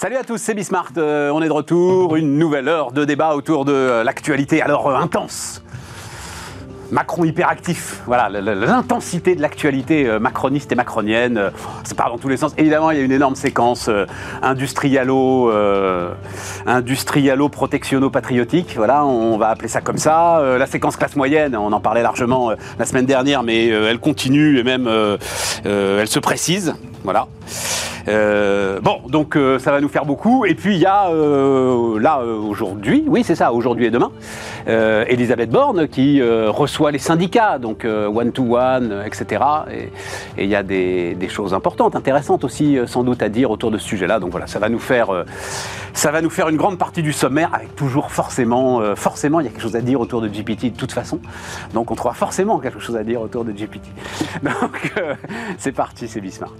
Salut à tous, c'est Bismart. On est de retour. Une nouvelle heure de débat autour de euh, l'actualité. Alors, euh, intense. Macron hyperactif. Voilà, l'intensité de l'actualité euh, macroniste et macronienne. Ça part dans tous les sens. Évidemment, il y a une énorme séquence industrialo, euh, industrialo-protectionno-patriotique. Voilà, on va appeler ça comme ça. La séquence classe moyenne, on en parlait largement la semaine dernière, mais elle continue et même elle se précise. Voilà. Euh, bon, donc euh, ça va nous faire beaucoup. Et puis il y a euh, là aujourd'hui, oui c'est ça, aujourd'hui et demain, Elisabeth Borne qui reçoit les syndicats, donc one to one, etc. Et il y a des, choses importantes, intéressantes aussi sans doute à dire autour de ce sujet-là. Donc voilà, ça va nous faire, ça va nous faire une grande partie du sommaire avec toujours forcément, forcément il y a quelque chose à dire autour de GPT de toute façon. Donc on trouvera forcément quelque chose à dire autour de GPT. Donc c'est parti, c'est Bismart.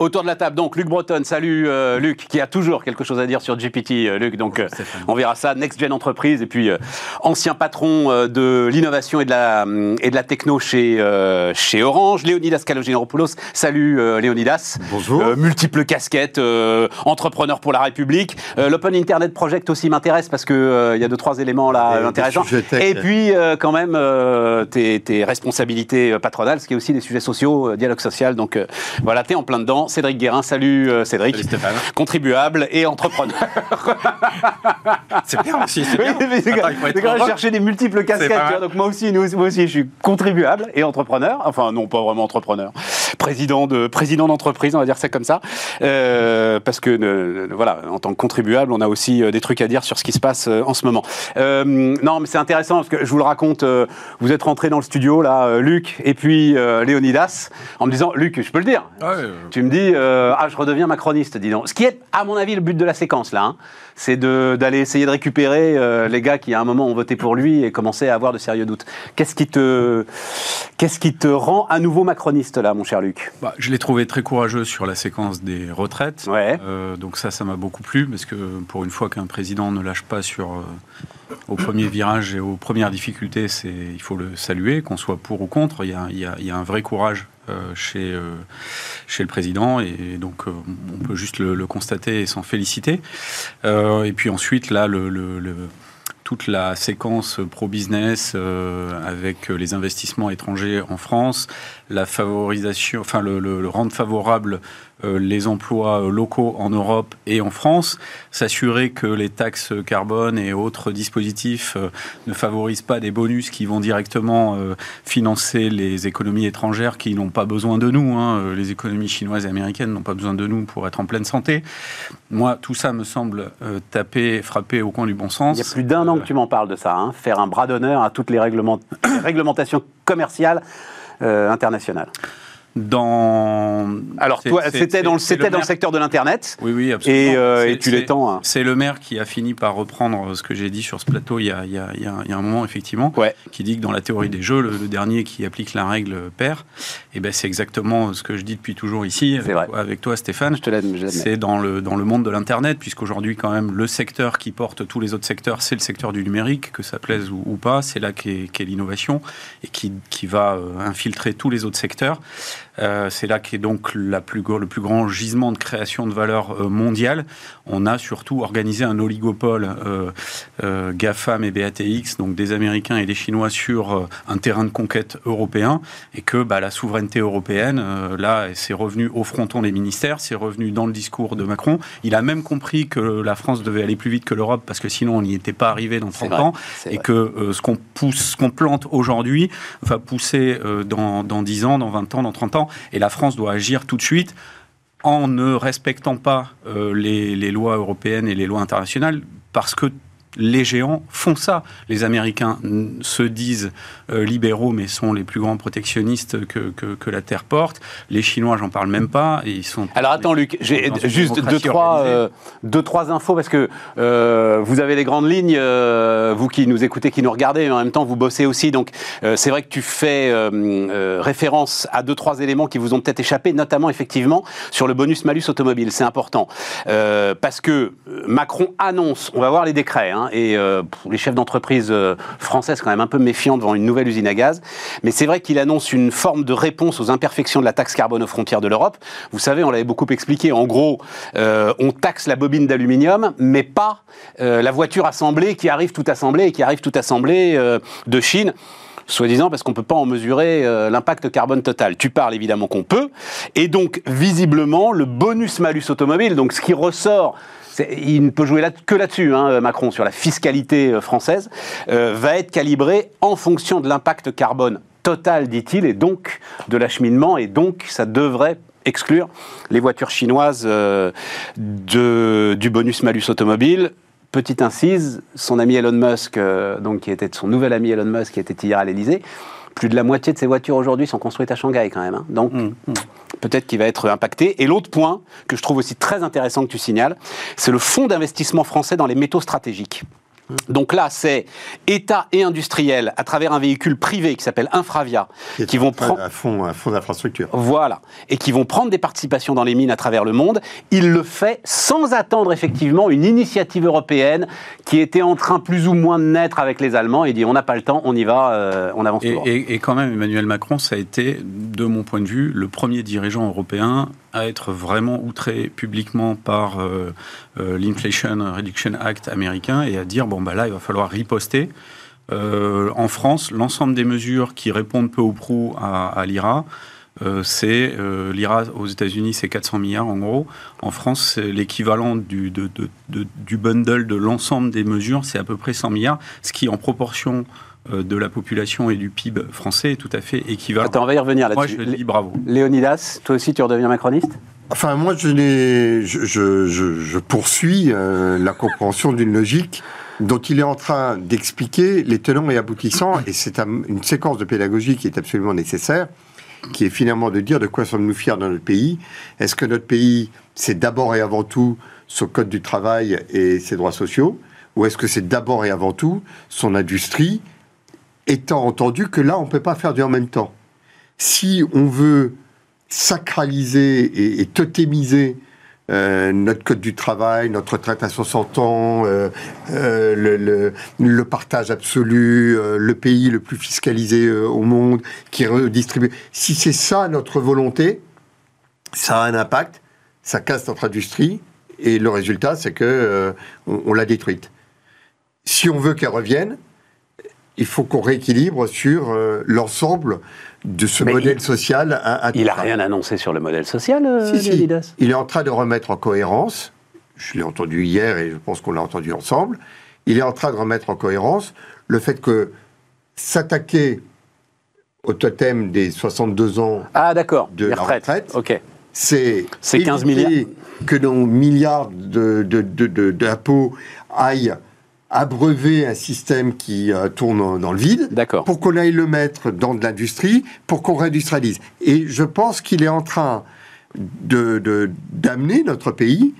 Autour de la table, donc Luc Breton, salut euh, Luc, qui a toujours quelque chose à dire sur GPT, euh, Luc, donc euh, on verra ça, Next Gen Entreprise, et puis euh, ancien patron euh, de l'innovation et, de la, hum, et de la techno chez, euh, chez Orange, Léonidas Kalogineropoulos, salut euh, Léonidas. Bonjour. Euh, multiples casquettes, euh, entrepreneur pour la République. Euh, L'Open Internet Project aussi m'intéresse parce que euh, il y a deux trois éléments là Et euh, intéressants. Et puis euh, quand même euh, tes, tes responsabilités euh, patronales, ce qui est aussi des sujets sociaux, euh, dialogue social. Donc euh, voilà, t'es en plein dedans. Cédric Guérin, salut euh, Cédric. Salut Stéphane. Contribuable et entrepreneur. C'est bien aussi, c'est Oui, bien. mais Attends, il faut heureux. chercher des multiples casquettes. tu vois. Donc moi aussi, nous, moi aussi, je suis contribuable et entrepreneur. Enfin, non, pas vraiment entrepreneur. Président de président d'entreprise, on va dire ça comme ça. Euh, parce que euh, voilà, en tant que contribuable, on a aussi euh, des trucs à dire sur ce qui se passe en ce moment. Non, mais c'est intéressant parce que je vous le raconte. vous êtes rentré dans le studio là, Luc et puis Léonidas, en me disant, Luc, je peux le dire. Tu me dis, euh, ah, je redeviens macroniste, dis donc. Ce qui est, à mon avis, le but de la séquence, là, hein, c'est d'aller essayer de récupérer euh, les gars qui, à un moment, ont voté pour lui et commençaient à avoir de sérieux doutes. Qu'est-ce qui te, qu'est-ce qui te rend à nouveau macroniste, là, mon cher Luc? Bah, je l'ai trouvé très courageux sur la séquence des retraites. Ouais. Euh, donc ça, ça m'a beaucoup plu parce que pour une fois qu'un président ne lâche pas sur au premier virage et aux premières difficultés, c'est il faut le saluer, qu'on soit pour ou contre. Il y a, il y a- il y a un vrai courage chez euh, chez le président et donc euh, on peut juste le, constater et s'en féliciter. Euh, et puis ensuite là, toute la séquence pro-business euh, avec les investissements étrangers en France, la favorisation, enfin le, le- le rendre favorable euh, les emplois euh, locaux en Europe et en France, s'assurer que les taxes carbone et autres dispositifs euh, ne favorisent pas des bonus qui vont directement euh, financer les économies étrangères qui n'ont pas besoin de nous. hein. Euh, Les économies chinoises et américaines n'ont pas besoin de nous pour être en pleine santé. Moi, tout ça me semble euh, taper, frapper au coin du bon sens. Il y a plus d'un an que tu m'en parles de ça, hein, faire un bras d'honneur à toutes les réglementations commerciales euh, internationales. Dans Alors, toi, c'était dans c'était le dans le secteur de l'Internet. Oui, oui, absolument. Et, euh, et tu l'étends. hein. C'est le maire qui a fini par reprendre ce que j'ai dit sur ce plateau il y a, il y a- il y a- un moment, effectivement, Ouais. qui dit que dans la théorie des jeux, le, le dernier qui applique la règle perd. Et ben, c'est exactement ce que je dis depuis toujours ici, avec, vrai. avec toi, Stéphane. Je te l'admets. C'est dans le, dans le monde de l'Internet, puisqu'aujourd'hui, quand même, le secteur qui porte tous les autres secteurs, c'est le secteur du numérique, que ça plaise ou, ou pas. C'est là qu'est qu'est l'innovation et qui, qui va euh, infiltrer tous les autres secteurs. Euh, c'est là qu'est donc la plus, gros- le plus grand gisement de création de valeur euh, mondiale. On a surtout organisé un oligopole euh, GAFAM et BATX, donc des Américains et des Chinois, sur un terrain de conquête européen, et que bah, la souveraineté européenne, là, c'est revenu au fronton des ministères, c'est revenu dans le discours de Macron. Il a même compris que la France devait aller plus vite que l'Europe, parce que sinon on n'y était pas arrivé dans C'est 30 vrai, ans, et vrai. que ce qu'on pousse, ce qu'on plante aujourd'hui va pousser dans, dans 10 ans, dans 20 ans, dans 30 ans, et la France doit agir tout de suite en ne respectant pas euh, les, les lois européennes et les lois internationales, parce que les géants font ça. Les Américains se disent euh, libéraux, mais sont les plus grands protectionnistes que, que, que la Terre porte. Les Chinois, j'en parle même pas. Et ils sont Alors attends Luc, j'ai juste deux trois, euh, deux, trois infos parce que euh, vous avez les grandes lignes, vous qui nous écoutez, qui nous regardez, mais en même temps vous bossez aussi. Donc c'est vrai que tu fais référence à deux, trois éléments qui vous ont peut-être échappé, notamment effectivement sur le bonus-malus automobile. C'est important. Parce que Macron annonce, on va voir les décrets, hein, hein, et euh, les chefs d'entreprise euh, françaises quand même un peu méfiants devant une nouvelle usine à gaz. Mais c'est vrai qu'il annonce une forme de réponse aux imperfections de la taxe carbone aux frontières de l'Europe. Vous savez, on l'avait beaucoup expliqué. En gros, euh, on taxe la bobine d'aluminium, mais pas la voiture assemblée qui arrive tout assemblée et qui arrive tout assemblée de Chine soi-disant parce qu'on ne peut pas en mesurer l'impact carbone total. Tu parles évidemment qu'on peut, et donc visiblement le bonus-malus automobile, donc ce qui ressort il ne peut jouer que là-dessus, hein, Macron, sur la fiscalité euh, française, euh, va être calibré en fonction de l'impact carbone total, dit-il, et donc de l'acheminement, et donc ça devrait exclure les voitures chinoises euh, du bonus-malus automobile. Petite incise, son ami Elon Musk, donc qui était son nouvel ami Elon Musk, qui était hier à l'Elysée, plus de la moitié de ces voitures aujourd'hui sont construites à Shanghai quand même. Hein. Donc, mmh, mmh. peut-être qu'il va être impacté. Et l'autre point que je trouve aussi très intéressant que tu signales, c'est le fonds d'investissement français dans les métaux stratégiques. Donc là, c'est État et industriel à travers un véhicule privé qui s'appelle Infravia, qui, vont prendre un fonds, un fonds d'infrastructure. Voilà, et qui vont prendre des participations dans les mines à travers le monde. Il le fait sans attendre effectivement une initiative européenne qui était en train plus ou moins de naître avec les Allemands. Et dit on n'a pas le temps, on y va, euh, on avance. et, quand même, Emmanuel Macron, ça a été, de mon point de vue, le premier dirigeant européen à être vraiment outré publiquement par euh, euh, l'Inflation Reduction Act américain et à dire bon bah là il va falloir riposter. Euh, en France, l'ensemble des mesures qui répondent peu ou prou à, l'IRA, c'est l'IRA aux États-Unis, c'est 400 milliards en gros. En France, c'est l'équivalent du, du bundle de l'ensemble des mesures, c'est à peu près 100 milliards, ce qui en proportion euh, de la population et du PIB français est tout à fait équivalent. Attends, on va y revenir là-dessus. Moi, je dis bravo. Léonidas, toi aussi, tu redeviens macroniste? Enfin, moi, je, je, je, poursuis euh, la compréhension d'une logique dont il est en train d'expliquer les tenants et aboutissants, et c'est une séquence de pédagogie qui est absolument nécessaire, qui est finalement de dire de quoi sommes-nous fiers dans notre pays. Est-ce que notre pays, c'est d'abord et avant tout son code du travail et ses droits sociaux, ou est-ce que c'est d'abord et avant tout son industrie étant entendu que là, on ne peut pas faire du en même temps? Si on veut sacraliser et, totémiser euh, notre code du travail, notre retraite à 60 ans, euh, euh, le, partage absolu, le pays le plus fiscalisé au monde, qui redistribue. Si c'est ça notre volonté, ça a un impact, ça casse notre industrie, et le résultat, c'est que on l'a détruite. Si on veut qu'elle revienne, il faut qu'on rééquilibre sur euh, l'ensemble de ce modèle social. il n'a rien annoncé sur le modèle social, euh, Il est en train de remettre en cohérence, je l'ai entendu hier et je pense qu'on l'a entendu ensemble, il est en train de remettre en cohérence le fait que s'attaquer au totem des 62 ans ah, de la retraite, c'est 15 milliards. que nos milliards d'impôts de, de, aillent abreuver un système qui euh, tourne dans le vide, pour qu'on aille le mettre dans de l'industrie, pour qu'on réindustrialise. Et je pense qu'il est en train de d'amener notre pays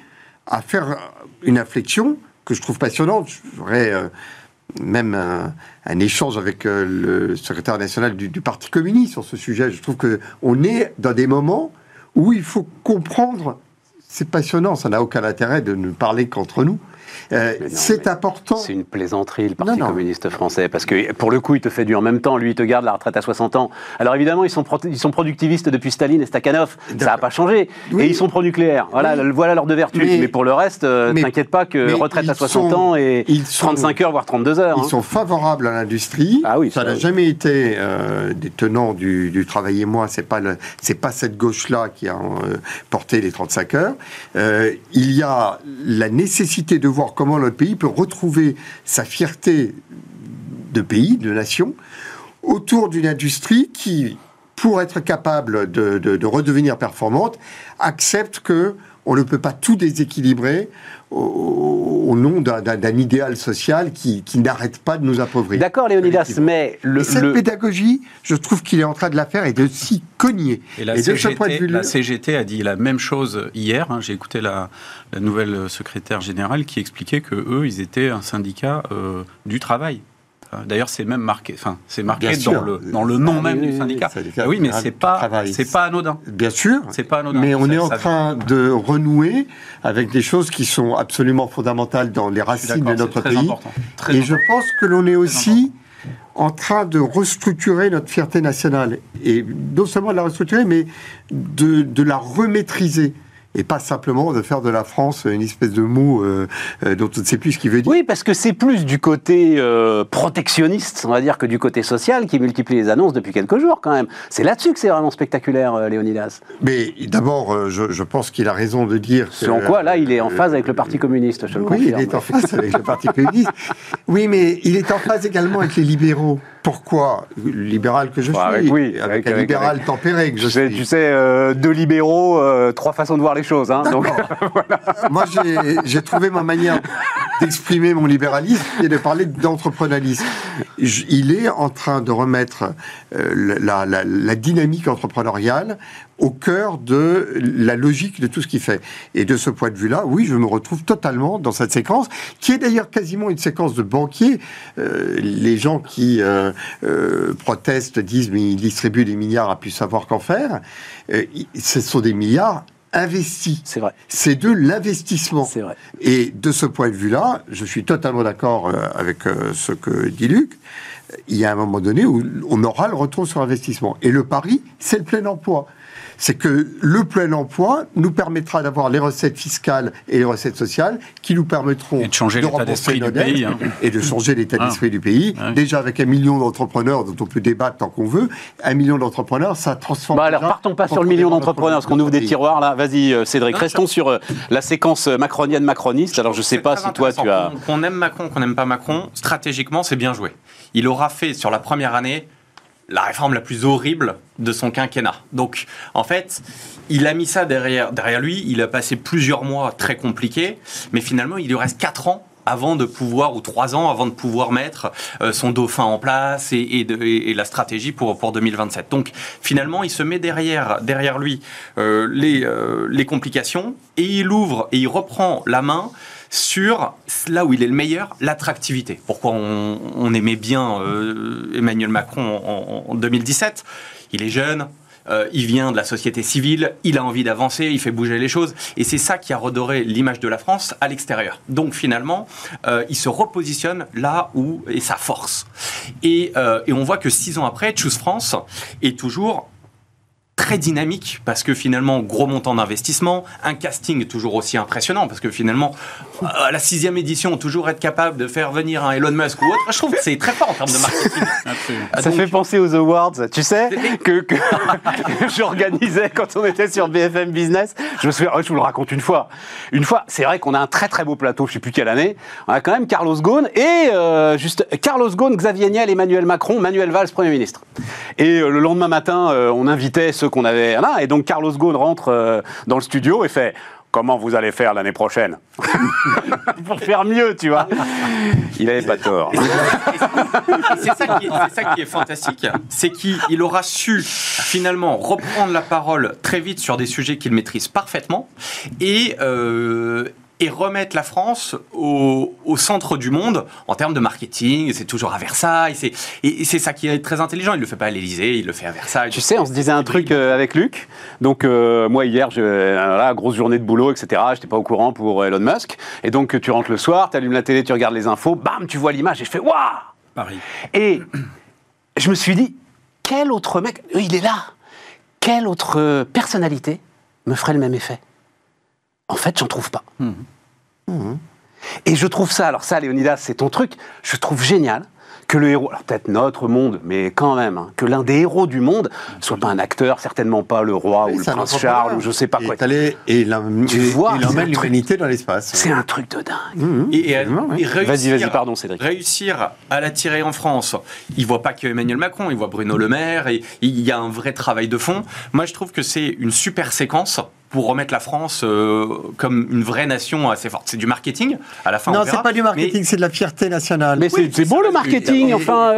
à faire une inflexion que je trouve passionnante. J'aurais euh, même un, échange avec euh, le secrétaire national du, du, Parti communiste sur ce sujet. Je trouve que on est dans des moments où il faut comprendre. C'est passionnant, ça n'a aucun intérêt de ne parler qu'entre nous. Euh, c'est important. C'est une plaisanterie, le Parti communiste français, parce que pour le coup, il te fait du en même temps. Lui, il te garde la retraite à 60 ans. Alors évidemment, ils sont, ils sont productivistes depuis Staline et Stakhanov. Ça n'a pas changé. Et ils sont pro-nucléaires. Voilà, voilà leurs deux vertus. Mais, pour le reste, euh, t'inquiète pas que retraite à 60 ans et 35 heures, voire 32 heures. Ils hein. sont favorables à l'industrie. Ah oui, ça n'a jamais été euh, des tenants du, du travail et moi. C'est pas pas cette gauche-là qui a porté les 35 heures. il y a la nécessité de voir comment notre pays peut retrouver sa fierté de pays, de nation, autour d'une industrie qui, pour être capable de, redevenir performante, accepte que on ne peut pas tout déséquilibrer au, nom d'un idéal social qui, n'arrête pas de nous appauvrir. D'accord, Léonidas, mais le, cette pédagogie, je trouve qu'il est en train de la faire et de s'y cogner. Et la, CGT, a dit la même chose hier. Hein. J'ai écouté la, nouvelle secrétaire générale qui expliquait que eux, ils étaient un syndicat euh, du travail. D'ailleurs, c'est même marqué, enfin, c'est marqué dans le, dans le nom même du syndicat. oui, mais c'est pas, c'est pas anodin. Bien sûr. C'est pas anodin. Mais on est en train de renouer avec des choses qui sont absolument fondamentales dans les racines de notre pays. Et je pense que l'on est aussi en train de restructurer notre fierté nationale. Et non seulement de la restructurer, mais de, de la remaîtriser et pas simplement de faire de la France une espèce de mot euh, euh, dont on ne sait plus ce qu'il veut dire. Oui, parce que c'est plus du côté euh, protectionniste, on va dire, que du côté social qui multiplie les annonces depuis quelques jours quand même. C'est là-dessus que c'est vraiment spectaculaire, Léonidas. Mais d'abord, je, pense qu'il a raison de dire... Selon quoi, là, il est en phase avec le Parti communiste, je le oui, confirme. Oui, il est en phase avec le Parti communiste. Oui, mais il est en phase également avec les libéraux. Pourquoi Libéral que je suis, avec, oui, avec, un libéral tempéré que je suis. Tu sais, deux libéraux, trois façons de voir les choses. Hein, donc, Moi, j'ai trouvé ma manière d'exprimer mon libéralisme et de parler d'entrepreneurialisme. Il est en train de remettre euh, la, la, dynamique entrepreneuriale au cœur de la logique de tout ce qu'il fait. Et de ce point de vue-là, oui, je me retrouve totalement dans cette séquence, qui est d'ailleurs quasiment une séquence de banquier. Euh, les gens qui euh, protestent disent mais il distribue des milliards à plus savoir qu'en faire. ce sont des milliards investi. C'est vrai. C'est de l'investissement. C'est vrai. Et de ce point de vue-là, je suis totalement d'accord euh, avec euh, ce que dit Luc. Il y a un moment donné où on aura le retour sur investissement. Et le pari, c'est le plein emploi c'est que le plein emploi nous permettra d'avoir les recettes fiscales et les recettes sociales qui nous permettront de changer l'état d'esprit du pays hein. et de changer l'état ah. d'esprit du pays. Déjà avec un million d'entrepreneurs dont on peut débattre tant qu'on veut, un million d'entrepreneurs, ça transforme. Bah alors partons pas sur le million d'entrepreneurs, parce qu'on ouvre des tiroirs là. Vas-y euh, Cédric, restons sur euh, la séquence macronienne macroniste. Alors je sais pas si toi tu as qu'on aime Macron, qu'on n'aime pas Macron, stratégiquement c'est bien joué. Il aura fait sur la première année la réforme la plus horrible de son quinquennat. Donc, en fait, il a mis ça derrière, derrière lui, il a passé plusieurs mois très compliqués, mais finalement, il lui reste 4 ans avant de pouvoir, ou 3 ans avant de pouvoir mettre euh, son dauphin en place et, et, la stratégie pour, pour 2027. Donc finalement, il se met derrière, derrière lui euh, les, euh, les complications et il ouvre et il reprend la main sur là où il est le meilleur, l'attractivité. Pourquoi on, aimait bien euh, Emmanuel Macron en, 2017 Il est jeune, euh, il vient de la société civile, il a envie d'avancer, il fait bouger les choses, et c'est ça qui a redoré l'image de la France à l'extérieur. Donc finalement, euh, il se repositionne là où est sa force. Et, et on voit que six ans après, Choose France est toujours très dynamique parce que finalement, gros montant d'investissement, un casting toujours aussi impressionnant parce que finalement, à la sixième édition, toujours être capable de faire venir un Elon Musk ou autre, je trouve que c'est très fort en termes de marketing. Ça fait penser aux awards, tu sais, que, j'organisais quand on était sur BFM Business. Je me souviens, je vous le raconte une fois. Une fois, c'est vrai qu'on a un très très beau plateau, je sais plus quelle année. On a quand même Carlos Ghosn et euh, juste Carlos Ghosn, Xavier Niel, Emmanuel Macron, Manuel Valls, Premier ministre. Et euh, le lendemain matin, euh, on invitait ceux qu'on avait là. Et donc Carlos Ghosn rentre euh, dans le studio et fait Comment vous allez faire l'année prochaine Pour faire mieux, tu vois. Il n'avait pas tort. C'est ça, qui est fantastique. C'est qu'il aura su finalement reprendre la parole très vite sur des sujets qu'il maîtrise parfaitement et, euh, et remettre la France au, centre du monde en termes de marketing. C'est toujours à Versailles. Et c'est ça qui est très intelligent. Il ne le fait pas à l'Elysée, il le fait à Versailles. Tu sais, on se disait un truc euh, avec Luc. Donc, euh, moi, hier, euh, grosse journée de boulot, etc. Je n'étais pas au courant pour Elon Musk. Et donc, tu rentres le soir, tu allumes la télé, tu regardes les infos, bam, tu vois l'image et je fais Waouh Paris. Et je me suis dit, quel autre mec, il est là, quelle autre personnalité me ferait le même effet? En fait, j'en trouve pas. Mmh. Mmh. Et je trouve ça, alors ça, Léonidas, c'est ton truc, je trouve génial que le héros, alors peut-être notre monde, mais quand même, hein, que l'un des héros du monde soit pas un acteur, certainement pas le roi ou le prince Charles ou je sais pas quoi. et il emmène l'humanité dans l'espace. C'est un truc de dingue. Mmh. Et, vas-y, vas-y, pardon, Cédric. Réussir à l'attirer en France, il voit pas que Emmanuel Macron, il voit Bruno Le Maire et il y a un vrai travail de fond. Moi, je trouve que c'est une super séquence pour remettre la France euh, comme une vraie nation assez forte. C'est du marketing, à la fin. Non, c'est pas du marketing, c'est de la fierté nationale. Mais c'est beau le marketing, enfin,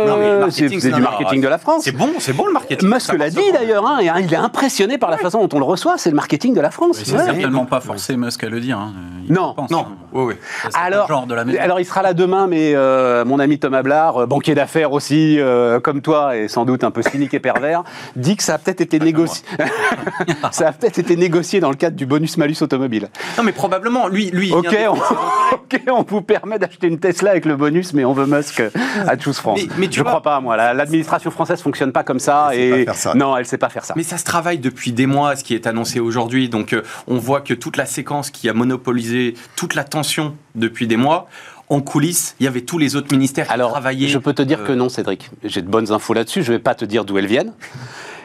c'est du marketing de la France. C'est bon, c'est bon le marketing. Musk l'a dit d'ailleurs, hein, il est impressionné par la façon dont on le reçoit, c'est le marketing de la France. C'est certainement pas forcé Musk à le dire. Hein. Non, non. Oui, oui. Alors, alors, il sera là demain, mais euh, mon ami Thomas Blard, euh, banquier d'affaires aussi, comme toi, et sans doute un peu cynique et pervers, dit que ça a peut-être été négocié. ça a peut-être été négocié dans le cadre du bonus-malus automobile. Non, mais probablement, lui... lui ok, on, ok, on vous permet d'acheter une Tesla avec le bonus, mais on veut Musk à Choose France. Mais, tu je ne crois pas, moi. L'administration française ne fonctionne pas comme ça. et Non, elle ne sait pas faire ça. Mais ça se travaille depuis des mois, ce qui est annoncé aujourd'hui. Donc, euh, on voit que toute la séquence qui a monopolisé toute l'attention depuis des mois, en coulisses, il y avait tous les autres ministères qui Alors, travaillaient. Je peux te dire que euh, non, Cédric. J'ai de bonnes infos là-dessus. Je ne vais pas te dire d'où elles viennent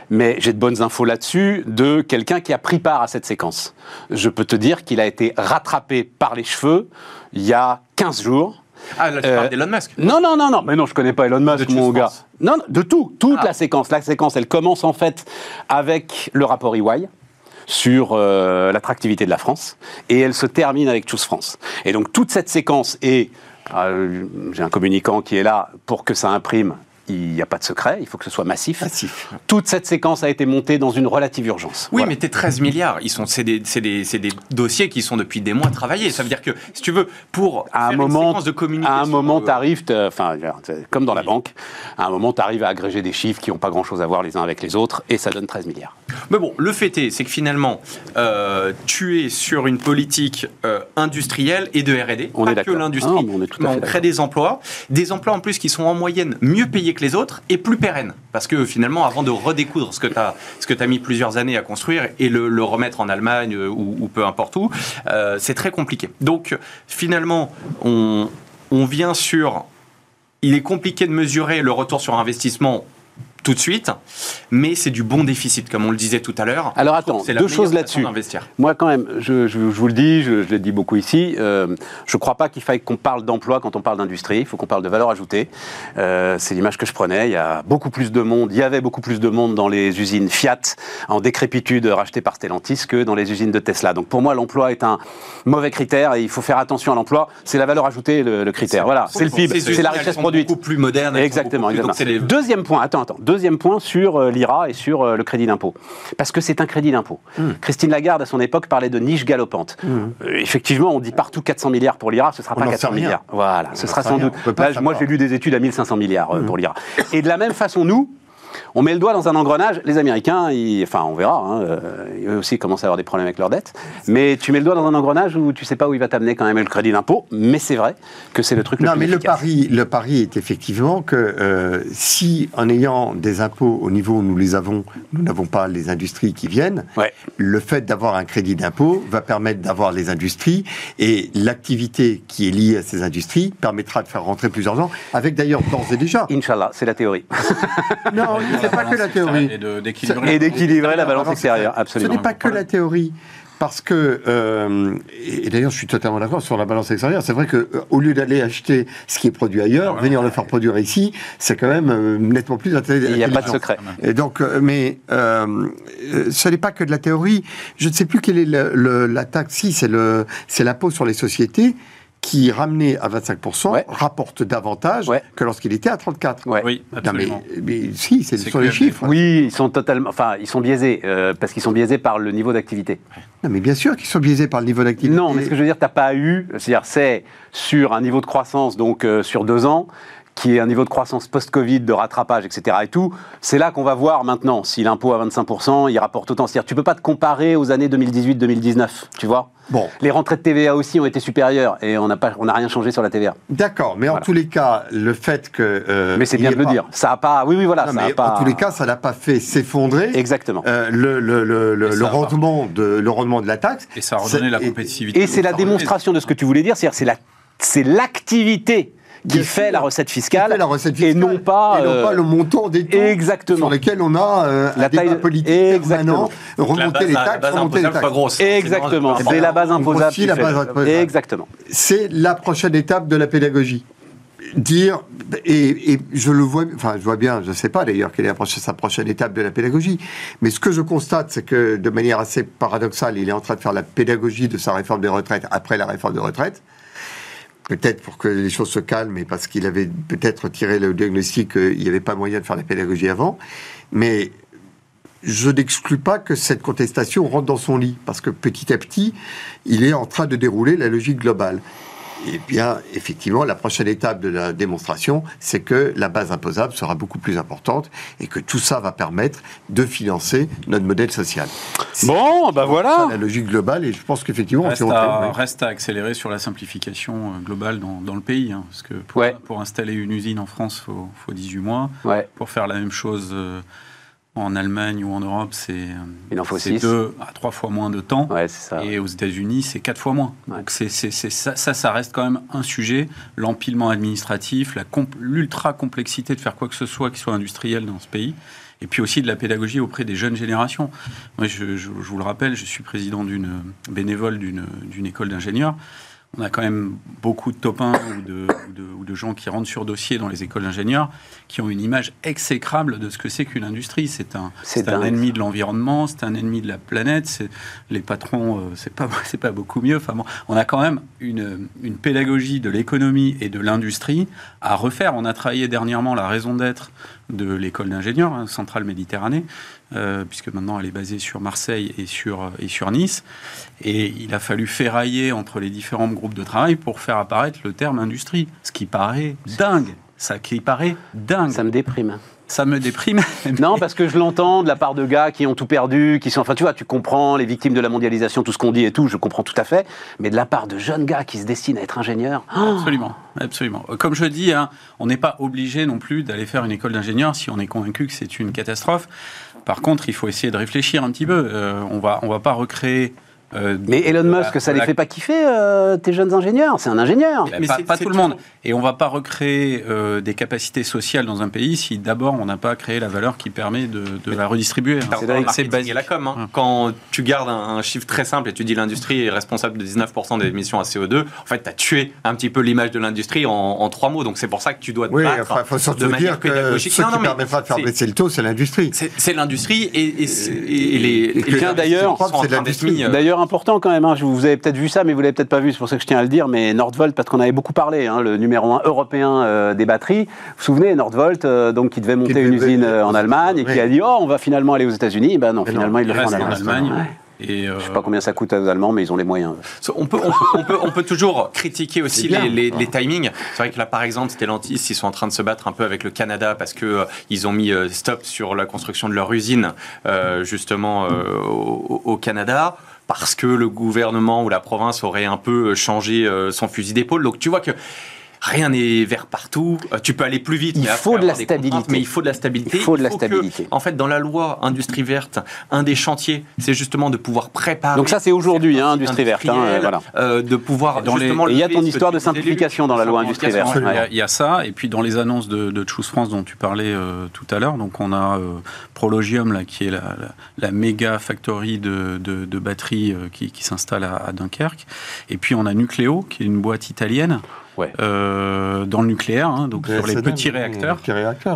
mais j'ai de bonnes infos là-dessus de quelqu'un qui a pris part à cette séquence. Je peux te dire qu'il a été rattrapé par les cheveux il y a 15 jours. Ah, là, tu parles euh, d'Elon Musk Non, non, non, non, mais non, je connais pas Elon Musk, mon gars. Non, de tout, toute ah. la séquence. La séquence, elle commence en fait avec le rapport EY sur euh, l'attractivité de la France, et elle se termine avec Choose France. Et donc toute cette séquence est euh, j'ai un communicant qui est là pour que ça imprime il n'y a pas de secret, il faut que ce soit massif. massif. Toute cette séquence a été montée dans une relative urgence. Oui, mais tes 13 milliards, ils sont, c'est des, des, des, dossiers qui sont depuis des mois travaillés. Ça veut dire que, si tu veux, pour à un moment, de communication... À un moment, tu arrives, enfin, comme dans la banque, à un moment, tu arrives à agréger des chiffres qui n'ont pas grand-chose à voir les uns avec les autres, et ça donne 13 milliards. Mais bon, le fait est, c'est que finalement, euh, tu es sur une politique euh, industrielle et de R&D, on pas est que l'industrie. Ah, on, on crée des emplois, des emplois en plus qui sont en moyenne mieux payés les autres et plus pérenne. Parce que finalement, avant de redécoudre ce que tu as, as mis plusieurs années à construire et le, remettre en Allemagne euh, ou, peu importe où, euh, c'est très compliqué. Donc finalement, on, on vient sur... Il est compliqué de mesurer le retour sur investissement tout de suite, mais c'est du bon déficit, comme on le disait tout à l'heure. Alors attends, deux choses là-dessus. Moi, quand même, je, je, vous le dis, je, je l'ai dit beaucoup ici, euh, je ne crois pas qu'il faille qu'on parle d'emploi quand on parle d'industrie. Il faut qu'on parle de valeur ajoutée. Euh, c'est l'image que je prenais. Il y a beaucoup plus de monde, il y avait beaucoup plus de monde dans les usines Fiat en décrépitude rachetées par Stellantis que dans les usines de Tesla. Donc pour moi, l'emploi est un mauvais critère et il faut faire attention à l'emploi. C'est la valeur ajoutée, le, critère. Voilà, c'est le PIB, c'est la richesse produite. Beaucoup plus moderne. Exactement. exactement. Deuxième point, attends, attends. Deuxième point sur euh, l'IRA et sur euh, le crédit d'impôt. Parce que c'est un crédit d'impôt. Hmm. Christine Lagarde, à son époque, parlait de niche galopante. Hmm. Euh, effectivement, on dit partout 400 milliards pour l'IRA, ce ne sera pas 400 milliards. Voilà, ce sera sans doute. moi, j'ai lu des études à 1500 milliards hmm. pour l'IRA. Et de la même façon, nous, on met le doigt dans un engrenage. Les Américains, enfin, on verra. Hein, eux aussi commencent à avoir des problèmes avec leur dette. Mais tu mets le doigt dans un engrenage où tu sais pas où il va t'amener quand même le crédit d'impôt. Mais c'est vrai que c'est le truc le non, mais le pari, le pari est effectivement que euh, si, en ayant des impôts au niveau où nous les avons, nous n'avons pas les industries qui viennent, le fait d'avoir un crédit d'impôt va permettre d'avoir les industries et l'activité qui est liée à ces industries permettra de faire rentrer plusieurs gens, avec d'ailleurs d'ores et déjà. Inch'Allah, c'est la théorie. non, c'est pas que la théorie. Et d'équilibrer la balance extérieure, absolument. Ce n'est pas que la théorie. Parce que, euh, et d'ailleurs je suis totalement d'accord sur la balance extérieure, c'est vrai qu'au euh, lieu d'aller acheter ce qui est produit ailleurs, venir le faire produire ici, c'est quand même euh, nettement plus intéressant. Il n'y a pas de secret. Et donc, mais ce n'est pas que de la théorie. Je ne sais plus quelle est la taxe, si c'est l'impôt sur les sociétés qui, ramené à 25%, rapporte davantage que lorsqu'il était à 34%. Oui, absolument. mais, si, c'est sur les chiffres. Oui, ils sont totalement, enfin, ils sont biaisés, euh, parce qu'ils sont biaisés par le niveau d'activité. Non, mais bien sûr qu'ils sont biaisés par le niveau d'activité. Non, mais ce que je veux dire, tu n'as pas eu, c'est-à-dire, c'est sur un niveau de croissance, donc euh, sur deux ans, qui est un niveau de croissance post-Covid, de rattrapage, etc. et tout, c'est là qu'on va voir maintenant si l'impôt à 25%, il rapporte autant. C'est-à-dire, tu peux pas te comparer aux années 2018-2019, tu vois Bon. Les rentrées de TVA aussi ont été supérieures et on n'a pas, on n'a rien changé sur la TVA. D'accord, mais en tous les cas, le fait que. Euh, mais c'est bien de le dire. Ça a pas. Oui, oui, voilà. ça pas... En tous les cas, ça n'a pas fait s'effondrer. Exactement. Euh, le, le, le, le rendement de le rendement de la taxe. Et ça a redonné la compétitivité. Et c'est la démonstration de ce que tu voulais dire, c'est-à-dire c'est la c'est l'activité qui fait la recette fiscale, la recette fiscale et non pas, et non pas le montant des taux exactement. sur lesquels on a euh, la un taille débat politique exactement. remonter les taxes, remonter les taxes. Grosse, exactement, c'est la base imposable. La base exactement. C'est la prochaine étape de la pédagogie. dire, et, je le vois, enfin je vois bien, je ne sais pas d'ailleurs quelle est sa prochaine étape de la pédagogie, mais ce que je constate, c'est que de manière assez paradoxale, il est en train de faire la pédagogie de sa réforme des retraites après la réforme des retraites. Peut-être pour que les choses se calment, mais parce qu'il avait peut-être tiré le diagnostic qu'il n'y avait pas moyen de faire la pédagogie avant. Mais je n'exclus pas que cette contestation rentre dans son lit, parce que petit à petit, il est en train de dérouler la logique globale. Eh bien, effectivement, la prochaine étape de la démonstration, c'est que la base imposable sera beaucoup plus importante et que tout ça va permettre de financer notre modèle social. Bon, ben voilà. La logique globale, et je pense qu'effectivement, reste, à, reste à accélérer sur la simplification euh, globale dans, le pays, hein, parce que pour, pour, installer une usine en France, il faut, faut, 18 mois. Pour faire la même chose euh, en Allemagne ou en Europe, c'est deux à trois fois moins de temps. Et aux États-Unis, c'est quatre fois moins. Donc c'est, ça, ça, ça, reste quand même un sujet. L'empilement administratif, l'ultra complexité de faire quoi que ce soit qui soit industriel dans ce pays. Et puis aussi de la pédagogie auprès des jeunes générations. Moi, je, je vous le rappelle, je suis président d'une bénévole d'une école d'ingénieurs on a quand même beaucoup de topins ou de, ou, de, gens qui rentrent sur dossier dans les écoles d'ingénieurs qui ont une image exécrable de ce que c'est qu'une industrie. C'est un, c'est un ennemi de l'environnement, c'est un ennemi de la planète. C'est, les patrons, euh, c'est pas, c'est pas beaucoup mieux. Enfin on a quand même une, une pédagogie de l'économie et de l'industrie à refaire. On a travaillé dernièrement la raison d'être de l'école d'ingénieurs, hein, Centrale Méditerranée, euh, puisque maintenant elle est basée sur Marseille et sur, et sur Nice. Et il a fallu ferrailler entre les différents groupes de travail pour faire apparaître le terme industrie, ce qui paraît dingue. Ça qui paraît dingue. Ça me déprime. Ça me déprime. non, parce que je l'entends de la part de gars qui ont tout perdu, qui sont. Enfin, tu vois, tu comprends les victimes de la mondialisation, tout ce qu'on dit et tout, je comprends tout à fait. Mais de la part de jeunes gars qui se destinent à être ingénieurs. Absolument, absolument. Comme je dis, hein, on n'est pas obligé non plus d'aller faire une école d'ingénieur si on est convaincu que c'est une catastrophe. Par contre, il faut essayer de réfléchir un petit peu. Euh, on va, on va pas recréer euh, mais Elon Musk, ça ne les fait pas kiffer, euh, tes jeunes ingénieurs C'est un ingénieur. Mais pas, tout le monde. Et on ne va pas recréer euh, des capacités sociales dans un pays si d'abord on n'a pas créé la valeur qui permet de, la redistribuer. C'est basique. la com. Hein. Quand tu gardes un, chiffre très simple et tu dis l'industrie est responsable de 19% des émissions à CO2, en fait, tu as tué un petit peu l'image de l'industrie en, trois mots. Donc c'est pour ça que tu dois te oui, battre il faut surtout de dire que ce qui permettra de faire baisser le taux, c'est l'industrie. C'est l'industrie et, les, et d'ailleurs, d'ailleurs important quand même. Hein. Vous avez peut-être vu ça, mais vous l'avez peut-être pas vu. C'est pour ça que je tiens à le dire. Mais Nordvolt, parce qu'on avait beaucoup parlé, hein, le numéro un européen euh, des batteries. Vous vous souvenez, Nordvolt, euh, donc qui devait monter une usine euh, en Allemagne et qui a dit oh, on va finalement aller aux États-Unis. Ben non, finalement, il le fait en Allemagne. Et Je sais pas combien ça coûte aux Allemands, mais ils ont les moyens. On peut, on peut, on peut, toujours critiquer aussi les, les, timings. C'est vrai que là, par exemple, Stellantis, ils sont en train de se battre un peu avec le Canada parce que ils ont mis stop sur la construction de leur usine, justement, au, au, Canada parce que le gouvernement ou la province aurait un peu changé euh, son fusil d'épaule. Donc tu vois que rien n'est vert partout. Euh, tu peux aller plus vite. Il faut de la stabilité. Mais il faut de la stabilité. Il faut de la stabilité. en fait, dans la loi industrie verte, un des chantiers, c'est justement de pouvoir préparer. Donc ça, c'est aujourd'hui, hein, industrie verte. Hein, voilà. Euh, de pouvoir. Dans justement il y a ton histoire de simplification dans la loi industrie verte. Il y, a ça, et puis dans les annonces de, de Choose France dont tu parlais euh, tout à l'heure, donc on a Prologium là, qui est la, la, méga factory de, de, batteries qui, qui s'installe à, à Dunkerque, et puis on a Nucléo, qui est une boîte italienne. Euh, dans le nucléaire, hein, donc sur les petits réacteurs,